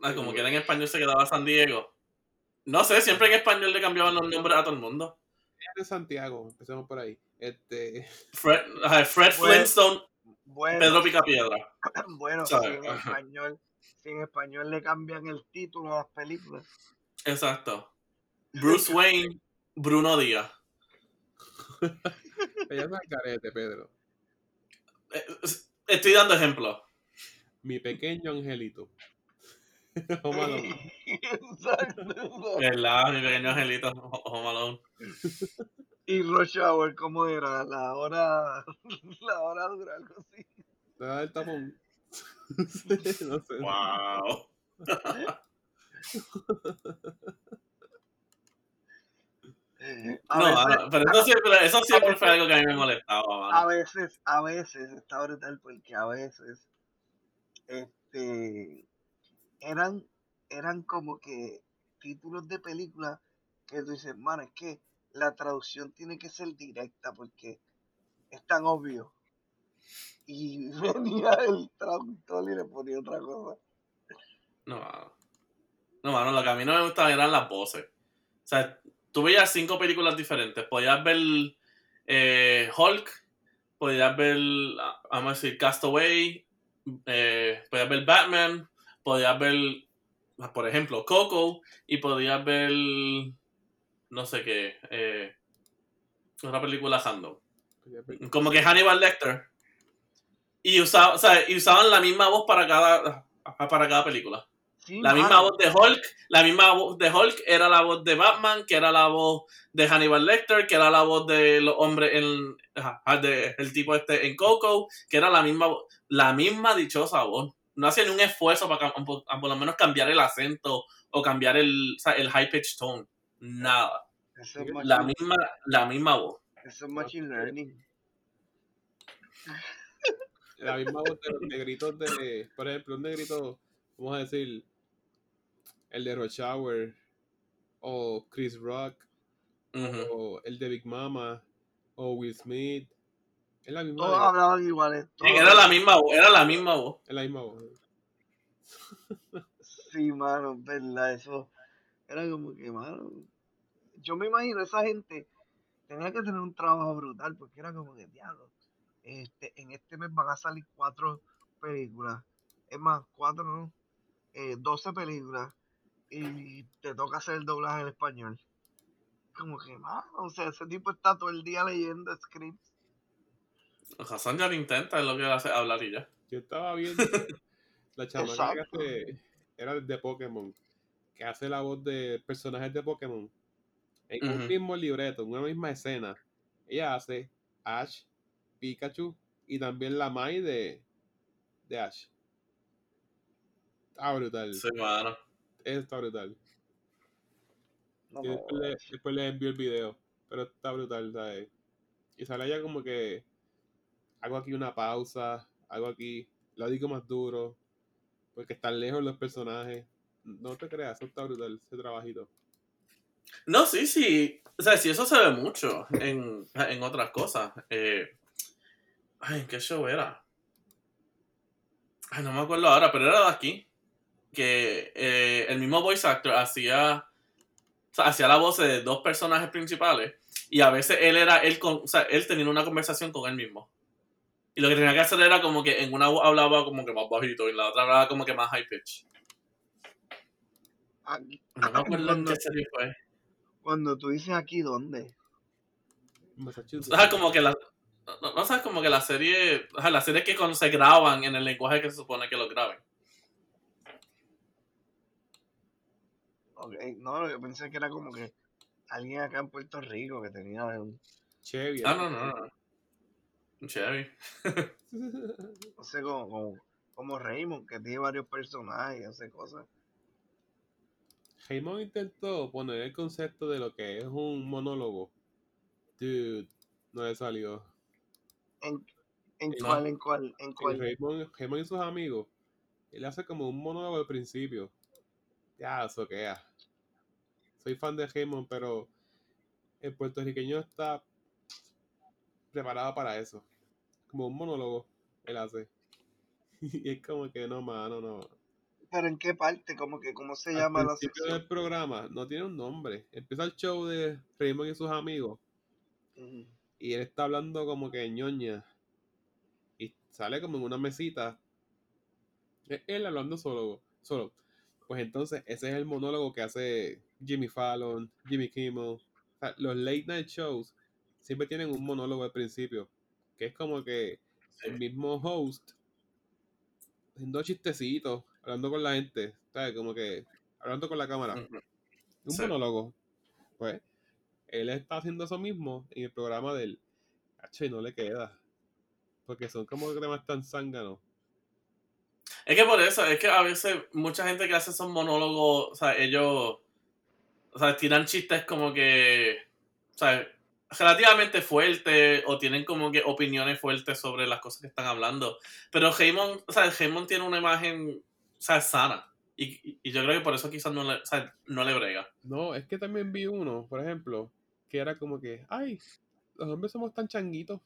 Ah, como que era en español se quedaba San Diego. No sé, siempre en español le cambiaban los nombres a todo el mundo. De Santiago, empecemos por ahí. Este, Fred, ajá, Fred Bueno. Flintstone, Bueno, Pedro Picapiedra. bueno, si en español, si en español le cambian el título a las películas. Exacto. Bruce Wayne, Bruno Díaz. ella es el carete, Pedro. Eh, Estoy dando ejemplos. Mi pequeño angelito. Home Alone. ¿Verdad? Mi pequeño angelito, Home Alone. Y Rush Hour, ¿cómo era? La hora, la hora dura, algo así. ¿Te da el tapón? No sé. Wow. A No, veces, pero eso siempre, eso siempre fue algo que a mí me molestaba, a veces, a veces, está brutal porque a veces, este, eran, eran como que títulos de películas que tú dices, mano, es que la traducción tiene que ser directa porque es tan obvio. Y venía el traductor y le ponía otra cosa. No, mano. No, mano, lo que a mí no me gustaba eran las voces. O sea, tú veías cinco películas diferentes. Podías ver eh, Hulk, podías ver, vamos a decir, Castaway, eh, podías ver Batman, podías ver, por ejemplo, Coco, y podías ver, no sé qué, eh, una película random. Como que Hannibal Lecter. Y, usaba, o sea, y usaban la misma voz para cada, para cada película. Sí, La misma voz de Hulk, la misma voz de Hulk era la voz de Batman, que era la voz de Hannibal Lecter, que era la voz de los hombres en ajá, de, el tipo este en Coco, que era la misma la misma dichosa voz. No hacía ni un esfuerzo para por, lo menos cambiar el acento o cambiar el, o sea, el high pitch tone. Nada. Eso es La machine, misma, la misma voz. eso es machine learning. La misma voz de los negritos de, por ejemplo, un negrito, vamos a decir, el de Rush Hour, o Chris Rock, o el de Big Mama, o Will Smith. Es la misma, Todos hablaban iguales. Sí, todos Era la misma voz, era la misma voz. es la misma voz. Sí, mano, es verdad, eso era como que, mano, yo me imagino esa gente tenía que tener un trabajo brutal porque era como que, diablo, este, en este mes van a salir cuatro películas, es más, cuatro, no, eh, 12 películas y te toca hacer el doblaje en español. Como que, mano, o sea, ese tipo está todo el día leyendo scripts. Razón ya lo intenta, es lo que hace hablar y ya. Yo estaba viendo la chamaca que hace, era de Pokémon, que hace la voz de personajes de Pokémon. En un mismo libreto, en una misma escena, ella hace Ash, Pikachu y también la Mai de, de Ash. Está brutal. Sí, mano. Está brutal. No, Y después, le, después le envío el video. Pero está brutal, ¿sabes? Y sale allá como que hago aquí una pausa, hago aquí, lo digo más duro, porque están lejos los personajes. No te creas, eso está brutal, ese trabajito. No, sí, sí. O sea, sí, eso se ve mucho en, en otras cosas. Eh, ay, ¿qué show era? Ay, no me acuerdo ahora, pero era de aquí. Que eh, el mismo voice actor hacía, o sea, hacía la voz de dos personajes principales. Y a veces él era, él, con, o sea, él tenía una conversación con él mismo. Y lo que tenía que hacer era como que en una voz hablaba como que más bajito y en la otra hablaba como que más high pitch. aquí- No me acuerdo en cuando, qué serie fue. cuando tú dices aquí, ¿dónde? Massachusetts. O sea, como que la. No, no sabes, como que la serie. O sea, las series que cuando se graban en el lenguaje que se supone que lo graben. Ok, No, yo pensé que era como que alguien acá en Puerto Rico que tenía un, Chevy. Ah, no, no, no. Chevy. no sé, como, como, como Raymond, que tiene varios personajes y hace cosas. Raymond intentó poner el concepto de lo que es un monólogo. Dude, no le salió. ¿En, en No. cuál, en cuál, en cuál? Raymond, Raymond y sus amigos, él hace como un monólogo al principio. Ya, soquea. Soy fan de Raymond, pero el puertorriqueño está preparado para eso. Como un monólogo, él hace. Y es como que no, mano, no. ¿Pero en qué parte? Como que, ¿Cómo se Al llama la sección? del programa no tiene un nombre. Empieza el show de Raymond y sus amigos. Y él está hablando como que ñoña y sale como en una mesita es él hablando solo solo pues entonces ese es el monólogo que hace Jimmy Fallon Jimmy Kimmel O sea, los late night shows siempre tienen un monólogo al principio que es como que el mismo host haciendo chistecitos hablando con la gente ¿sabes? como que hablando con la cámara un Sí. monólogo. Pues él está haciendo eso mismo en el programa del H y no le queda. Porque son como cremas tan zánganos. Es que por eso, es que a veces mucha gente que hace esos monólogos, o sea, ellos, o sea, tiran chistes como que, o sea, relativamente fuertes o tienen como que opiniones fuertes sobre las cosas que están hablando. Pero Raymond, o sea, Raymond tiene una imagen, o sea, sana. Y, y yo creo que por eso quizás no le, o sea, no le brega. No, es que también vi uno, por ejemplo, que era como que, ay, los hombres somos tan changuitos.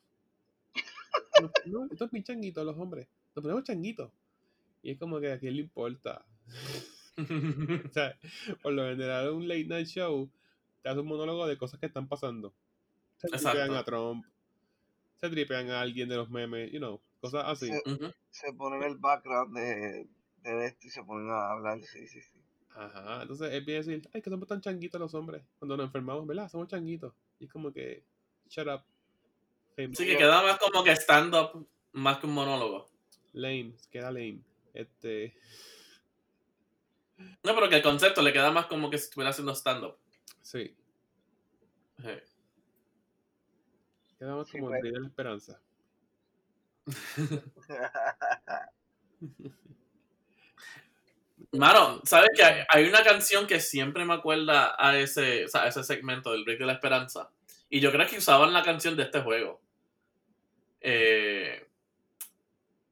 No, estos bien changuitos los hombres. Nos ponemos changuitos. Y es como que a quién le importa. O sea, por lo general un late night show te hace un monólogo de cosas que están pasando. Se tripean a Trump, se tripean a alguien de los memes, you know, cosas así. Se, Ujú. se ponen el background de, de esto y se ponen a hablar. Sí, sí, sí. Ajá, entonces él viene a decir, ay, que somos tan changuitos los hombres. Cuando nos enfermamos, ¿verdad? Somos changuitos. Y es como que, shut up. Sí, que queda más como que stand-up, más que un monólogo. lame, queda lame. Este, No, pero que el concepto le queda más como que si estuviera haciendo stand-up. sí, Sí. queda más Sí, como pues. el Día de la esperanza. Mano, ¿sabes que hay, hay una canción que siempre me acuerda a ese, o sea, a ese segmento del Break de la Esperanza? Y yo creo que usaban la canción de este juego. Eh,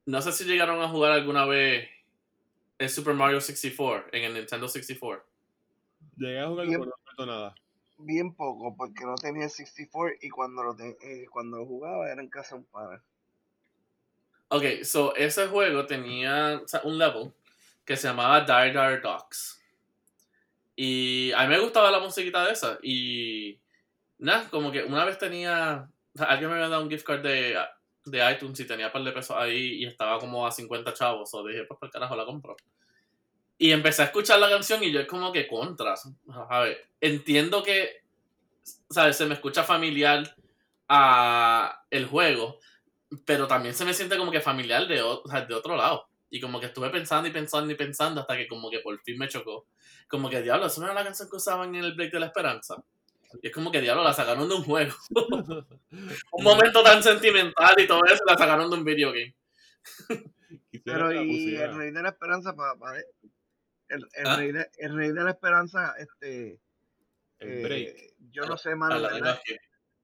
no sé si llegaron a jugar alguna vez el Super Mario 64 en el Nintendo 64. Llegué a jugar, Bien. pero no nada. Bien poco, porque no tenía el 64 y cuando lo, te- eh, cuando lo jugaba era en casa de un pana. Ok, so ese juego tenía o sea, un level que se llamaba Dire Dire Docks. Y a mí me gustaba la musiquita de esa. Y nada, como que una vez tenía. alguien me había dado un gift card de, de iTunes y tenía un par de pesos ahí y estaba como a 50 chavos. O dije, pues por carajo la compro. Y empecé a escuchar la canción y yo es como que contras. A ver, entiendo que, ¿sabes? Se me escucha familiar a el juego, pero también se me siente como que familiar de, o- de otro lado. Y como que estuve pensando y pensando y pensando hasta que como que por fin me chocó. Como que, diablo, eso no era la canción que usaban en el Break de la Esperanza. Y es como que, diablo, la sacaron de un juego. un momento tan sentimental y todo eso, la sacaron de un video game. Quisiera Pero y el rey de la esperanza, para, el, el, ¿Ah? rey de, el rey de la esperanza, este, El Eh, break. Yo no sé, mano.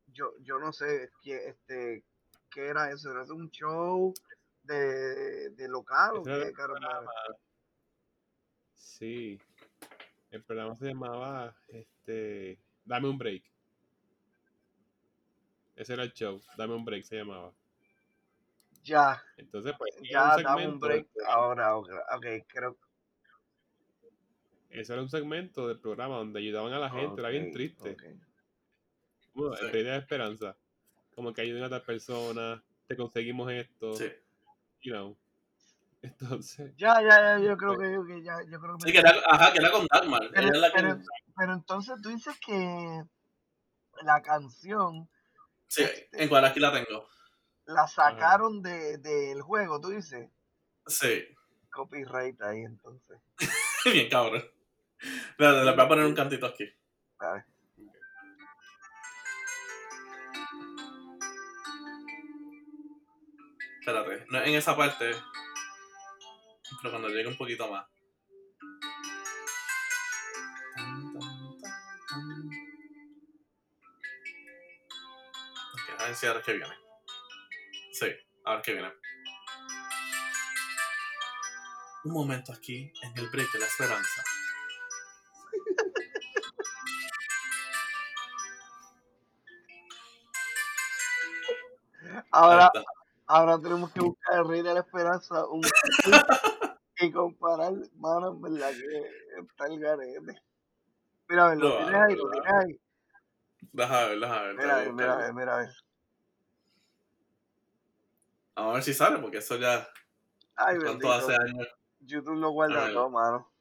Yo, yo no sé qué, este, qué era eso. ¿Era un show de, de local o qué? Sí. El programa se llamaba este Dame un break. Ese era el show. Dame un break se llamaba. Ya, Entonces, pues, ya, un dame un break. Ahora, ok, creo Ese era un segmento del programa donde ayudaban a la gente. Era bien triste. ok. Como Sí. el de la esperanza. Como que ayuden a tal persona. Te conseguimos esto. Sí. You know. Entonces, Ya, ya, ya, yo creo Pues que, que ya, yo creo que Sí, que era, ajá, que era con Dagmar. Pero, la pero- pero entonces tú dices que la canción Sí, en cual aquí la tengo. la sacaron de, del juego, tú dices. Sí. Copyright ahí entonces. Bien cabrón. Espérate, le voy a poner un cantito aquí. A ver. Espérate, no es en esa parte. Pero cuando llegue un poquito más. Ok, a ver si ahora es que viene. Sí, ahora es que viene. Un momento aquí en el break de la esperanza. Ahora, ahora tenemos que buscar el Rey de la Esperanza un y comparar, mano, en verdad que está el garete. Mira, a ver, lo No, tienes ahí, lo tienes ahí. Déjame ver, déjame ver. Mira, ver, mira, ver, mira, a ver. Vamos a ver si sale, porque eso ya. Ay, ¿Cuánto bendito. hace años? YouTube lo guarda todo, mano.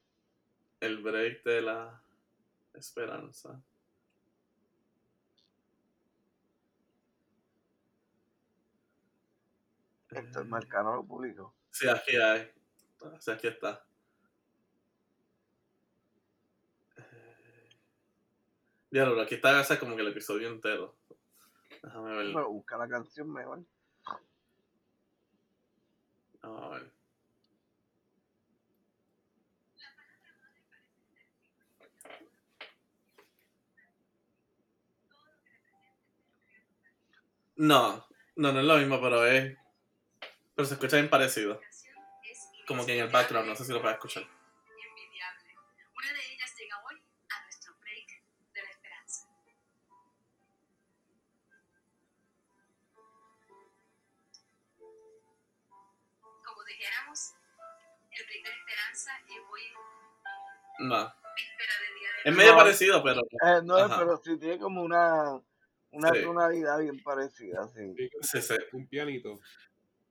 El break de la esperanza. Es Marcano lo publicó. Sí, aquí hay. Sí, aquí está. Diablo, aquí está ese como que el episodio entero. Déjame ver. Pero busca la canción mejor. A ver. No, no, no es lo mismo, pero es. Pero se escucha bien parecido. Como que en el background, no sé si lo puedes escuchar. envidiable. Una de ellas llega hoy a nuestro break de la esperanza. Como dijéramos, el break de la esperanza es hoy No. víspera de día de Es medio No. parecido, pero. Eh, no, Ajá. pero sí tiene como una, una Sí. tonalidad bien parecida, sí. sí, como Sí, sí. un pianito.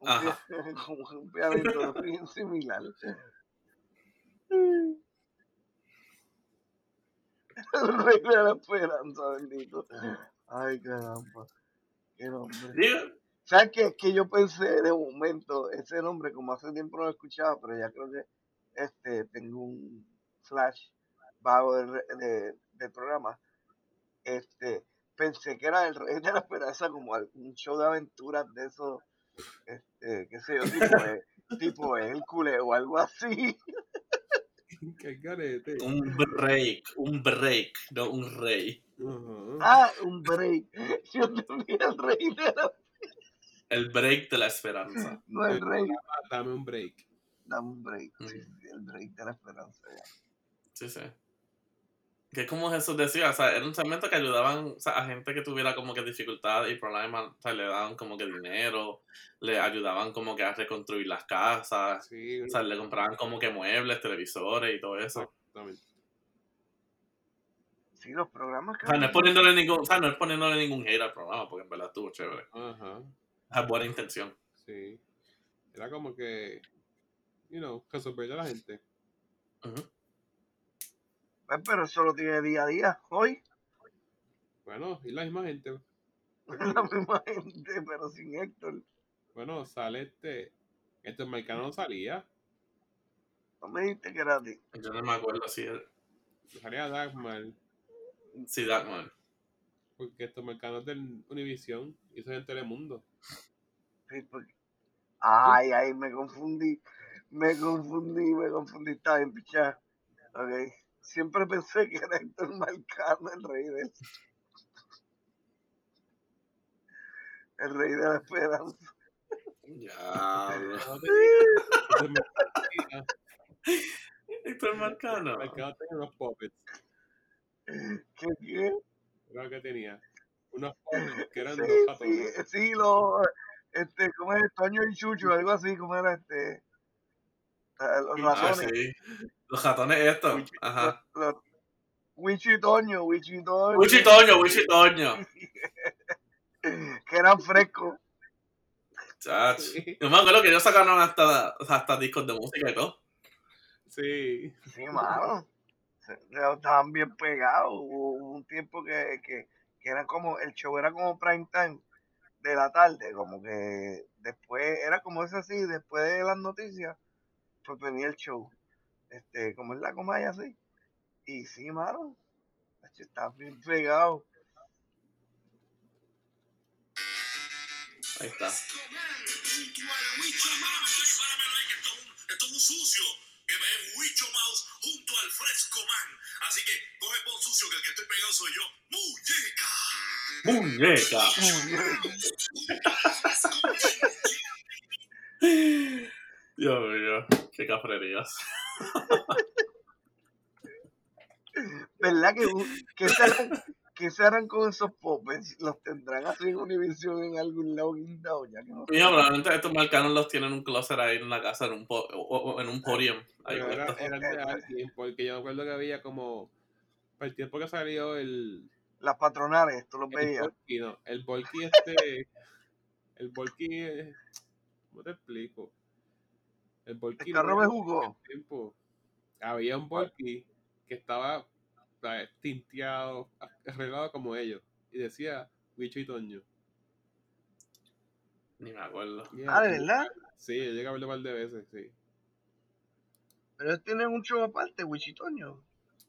Ajá. como un pianito bien similar. El rey de la esperanza, bendito. Ay, caramba. Qué nombre. ¿Sabes qué? Que yo pensé de momento, ese nombre, como hace tiempo no lo escuchaba, pero ya creo que este tengo un flash vago del, de- del programa. Este, pensé que era el rey de la esperanza, como un show de aventuras de esos, este, qué sé yo, tipo, tipo Hércules o algo así. Un break, un break, no un rey. Ah, un break. Yo entendí el rey de la, El break de la esperanza. no el rey. Ah, Dame un break. Dame un break, sí, Ujú. sí, el break de la esperanza. ya. Sí, sí. Que como Jesús decía, o sea, era un segmento que ayudaban o sea, a gente que tuviera como que dificultades y problemas, o sea, le daban como que dinero, le ayudaban como que a reconstruir las casas, Sí, o sea, le compraban como que muebles, televisores y todo eso. Sí, los programas que O sea, no es poniéndole ningún, o sea, no es poniéndole ningún hate al programa, porque en verdad estuvo chévere. Ajá. Es buena intención. Sí. Era como que, you know, que sorprende a la gente. Pues, pero eso lo tiene día a día, hoy. Bueno, y la misma gente. La misma gente, pero sin Héctor. Bueno, sale este. Este mercado no salía. No me dijiste que era a ti. Yo no me acuerdo si es Salía Dagmar. si Darkman. Porque estos mercados del Univision y eso es en Telemundo. Sí, porque- Ay, ay, me confundí. Me confundí, me confundí. Está bien, pichá. Ok. Siempre pensé que era Héctor Marcano el rey del el rey de la esperanza. Tenía- Héctor Marcano. Mercado tenía unos puppets. ¿Qué qué? Creo que tenía. Unos puppets que eran Sí, dos sí, ratones. sí, lo, este, ¿cómo es? Toño y Chucho, algo así, ¿cómo era este? Ah, Los Ah, Ah, ratones. sí. Los ratones estos. Wichi. Ajá. Los, los, Wichi Toño, Wichi Toño. Wichitoño, Wichitoño. Que eran frescos. Chach. Sí. Yo me acuerdo que ellos sacaron hasta, hasta discos de música y todo. Sí. Sí, mano. Estaban bien pegados. Hubo hubo un tiempo que, que, que era como, el show era como prime time de la tarde, como que después, era como es así, después de las noticias, pues venía el show. Este, como es la comaya así. Y sí, mano. Está bien pegado. Ahí está. junto al Wicho Mouse. Páramelo ahí, que esto es, un, sucio. Que es Wicho Mouse junto al Fresco Man. Así que coge por sucio que el que estoy pegado soy yo. ¡Muñeca! Muñeca. Dios mío, qué cafrerías. ¿Verdad que, que, se harán, que se harán con esos popes? ¿Los tendrán así en Univision en algún lado guindado? Ya que no Mira, probablemente estos marcanos los tienen en un closet ahí en la casa, en un, po- o- o en un podium. Ahí era- de alguien, porque yo me acuerdo que había como. Para el tiempo que salió el. Las patronales, tú los El veías. Volky, no. El Volky este. El Volky. ¿Cómo te explico? El Volky. El carro no- bejuco. tiempo. Había un Volky que estaba tinteado, arreglado como ellos. Y decía Wicho y Toño. Ni me acuerdo. Yeah, Ah, ¿de verdad? Sí, yo llegué a verlo un par de veces, sí. Pero ellos tienen un show aparte, Wichitoño.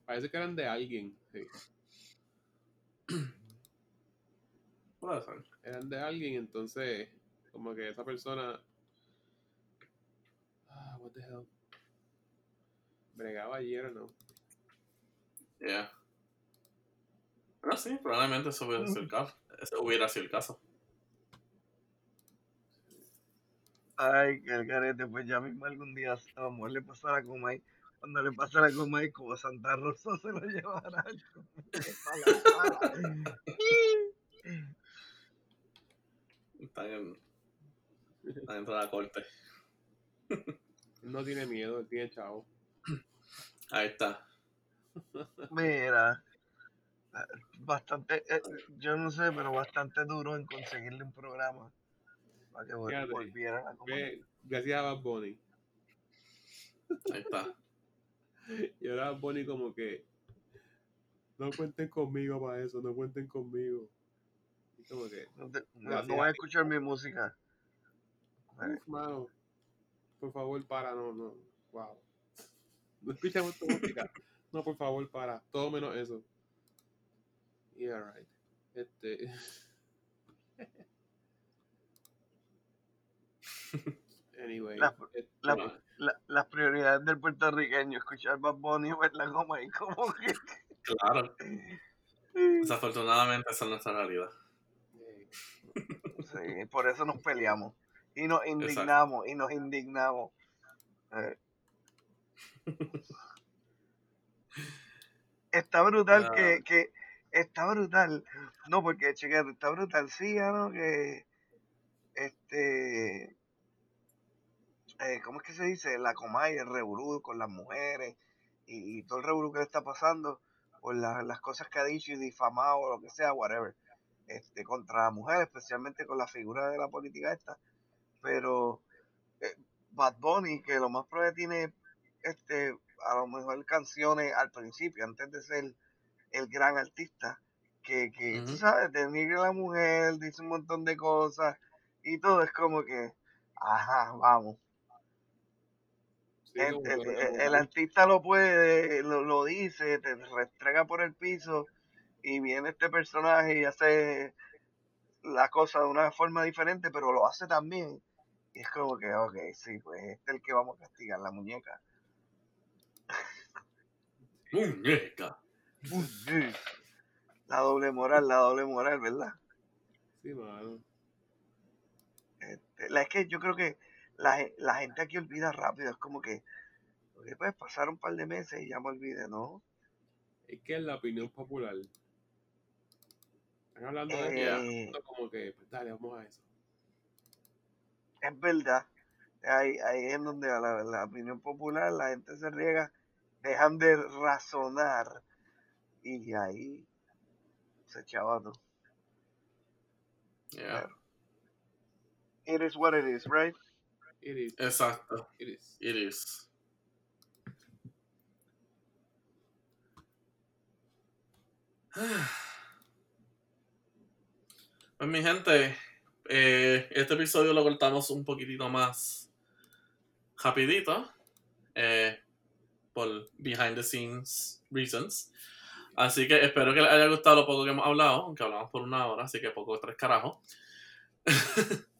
Parece que eran de alguien, sí. Puede ser. Eran de alguien, entonces, como que esa persona. What the hell. Bregaba ayer o no. Yeah. Pero sí, probablemente eso hubiera sido el caso. Ese hubiera sido el caso. Ay, que el carete, pues ya mismo algún día a lo mejor le pasará a Comay. Cuando le pasara a Comay, como Santa Rosa se lo llevará. Están, en, están dentro de la corte. No tiene miedo, él tiene chavo. Ahí está. Mira, bastante, eh, yo no sé, pero bastante duro en conseguirle un programa para que vol- Fíjate, volviera a. Ve, Gracias a Bad Bunny. Ahí está. Y ahora Bad Bunny como que. No cuenten conmigo para eso, no cuenten conmigo. Y como que. No, te- no- Gracias. no voy a escuchar mi música. Uf, mano, por favor, para, no, no. Wow. No escuchamos tu música. No, por favor, para. Todo menos eso. Yeah, right. Este. anyway. La- este, la- la- las prioridades del puertorriqueño, escuchar Bad Bunny verla como ahí, como que... Claro. Desafortunadamente esa es nuestra realidad. Sí, por eso nos peleamos. Y nos indignamos, y nos indignamos. Eh. Está brutal Ah. que, que, está brutal. No, porque chequete, está brutal, sí, no, que este eh, ¿cómo es que se dice? La Comay, el revolú con las mujeres y, y todo el revolú que le está pasando por la- las cosas que ha dicho y difamado o lo que sea, whatever, este, contra la mujer, especialmente con la figura de la política esta. Pero eh, Bad Bunny, que lo más probable tiene este, a lo mejor canciones al principio, antes de ser el gran artista, que, que tú sabes, denigra a la mujer, dice un montón de cosas y todo es como que, ajá, vamos. sí, El, como el- que- el- el artista lo puede, lo, lo dice, te restrega por el piso y viene este personaje y hace la cosa de una forma diferente, pero lo hace también. Y es como que, ok, sí, pues este es el que vamos a castigar, la muñeca. Muñeca. La doble moral, la doble moral, ¿verdad? Sí, mano. Este, la, es que yo creo que la, la gente aquí olvida rápido. Es como que, pues pasar un par de meses y ya me olvidé, ¿no? Es que es la opinión popular. Están hablando de Eh, esto como que, pues dale, vamos a eso. es verdad. Ahí, ahí es donde a la, la opinión popular la gente se riega, dejan de razonar y ahí se echaba todo. Yeah. It is what it is, right? It is, Exacto. it is. It is. Pues mi gente, eh, este episodio lo cortamos un poquitito más rapidito eh, por behind the scenes reasons. Así que espero que les haya gustado lo poco que hemos hablado, aunque hablamos por una hora, así que poco tres carajos.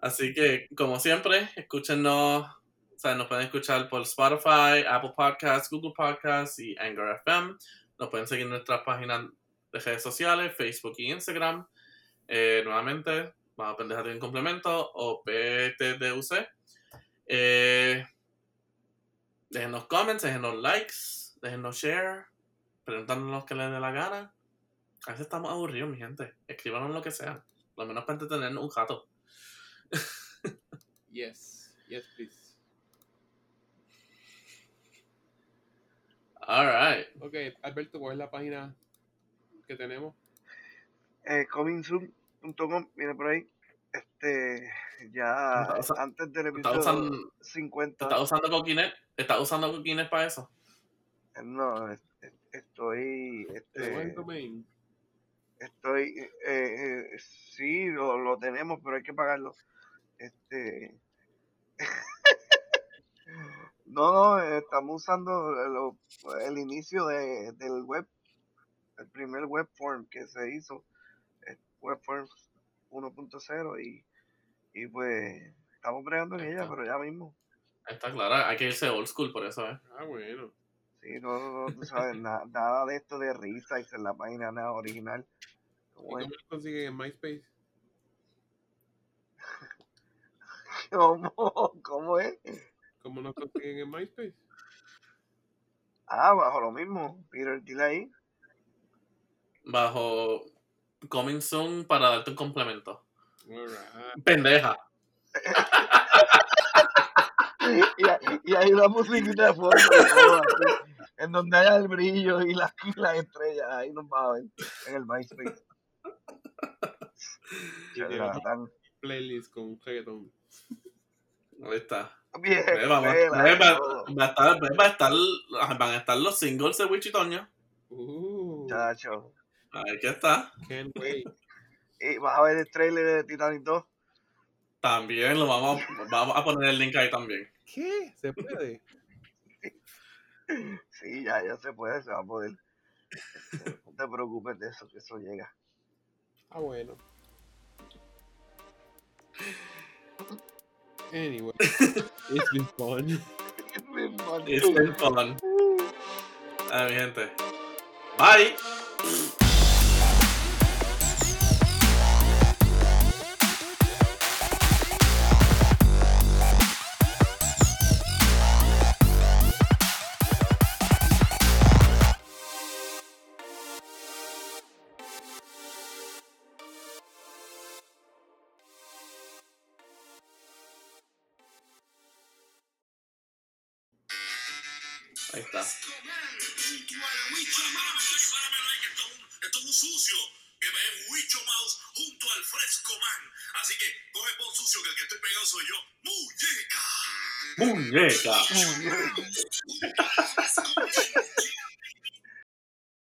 Así que, como siempre, escúchenos. O sea, nos pueden escuchar por Spotify, Apple Podcasts, Google Podcasts y Anchor FM. Nos pueden seguir en nuestras páginas de redes sociales, Facebook y Instagram. Eh, nuevamente, vamos a pendejarte en complemento o PTDUC. Eh, déjenos comments, déjenos likes, déjenos share, preguntándonos que les dé la gana. A veces estamos aburridos, mi gente. Escríbanos lo que sea. Lo menos para entretenernos un rato. yes, yes, please. Alright. Ok, Alberto, ¿cuál es la página que tenemos? Eh, comingsoon.com, viene por ahí. Este, ya Está antes del ¿Estás episodio usando, 50. estás usando Coquinet? ¿Estás usando Coquinet para eso? eh, No, es- es- estoy, ¿Tenemos el este, estoy, eh, eh, sí, lo, lo tenemos, pero hay que pagarlo. Este, no, no, eh, estamos usando lo- el inicio de, del web, el primer web form que se hizo, web form 1.0 y, y pues estamos bregando en ella, pero ya mismo. Está claro, hay que irse old school por eso, ¿eh? Ah, bueno. Sí, no, no, no, tú sabes, na- nada de esto de risa y en la página nada original. ¿Y ¿Cómo lo consiguen en MySpace? ¿Cómo, cómo es? ¿Cómo nos consiguen en MySpace? Ah, bajo lo mismo. Peter, dile ahí. Bajo Coming Soon para darte un complemento. Pendeja. Y, ahí- y ahí la musiquita de fondo, en donde haya el brillo y las, estrellas. Ahí nos va a ver en el MySpace. Playlist con reggaeton. Ahí está. Bien, va, a estar, va a estar, van a estar los singles de Wichitoño. Uh, Chacho. Ahí que está. can't wait. Y vas a ver el trailer de Titanic 2. También lo vamos, a- vamos a poner el link ahí también. ¿Qué? ¿Se puede? Sí, ya, ya se puede, se va a poder. No te preocupes de eso, que eso llega. Ah, bueno. Anyway, it's been fun. It's been fun. A mi gente. Bye. ¡Muñeca!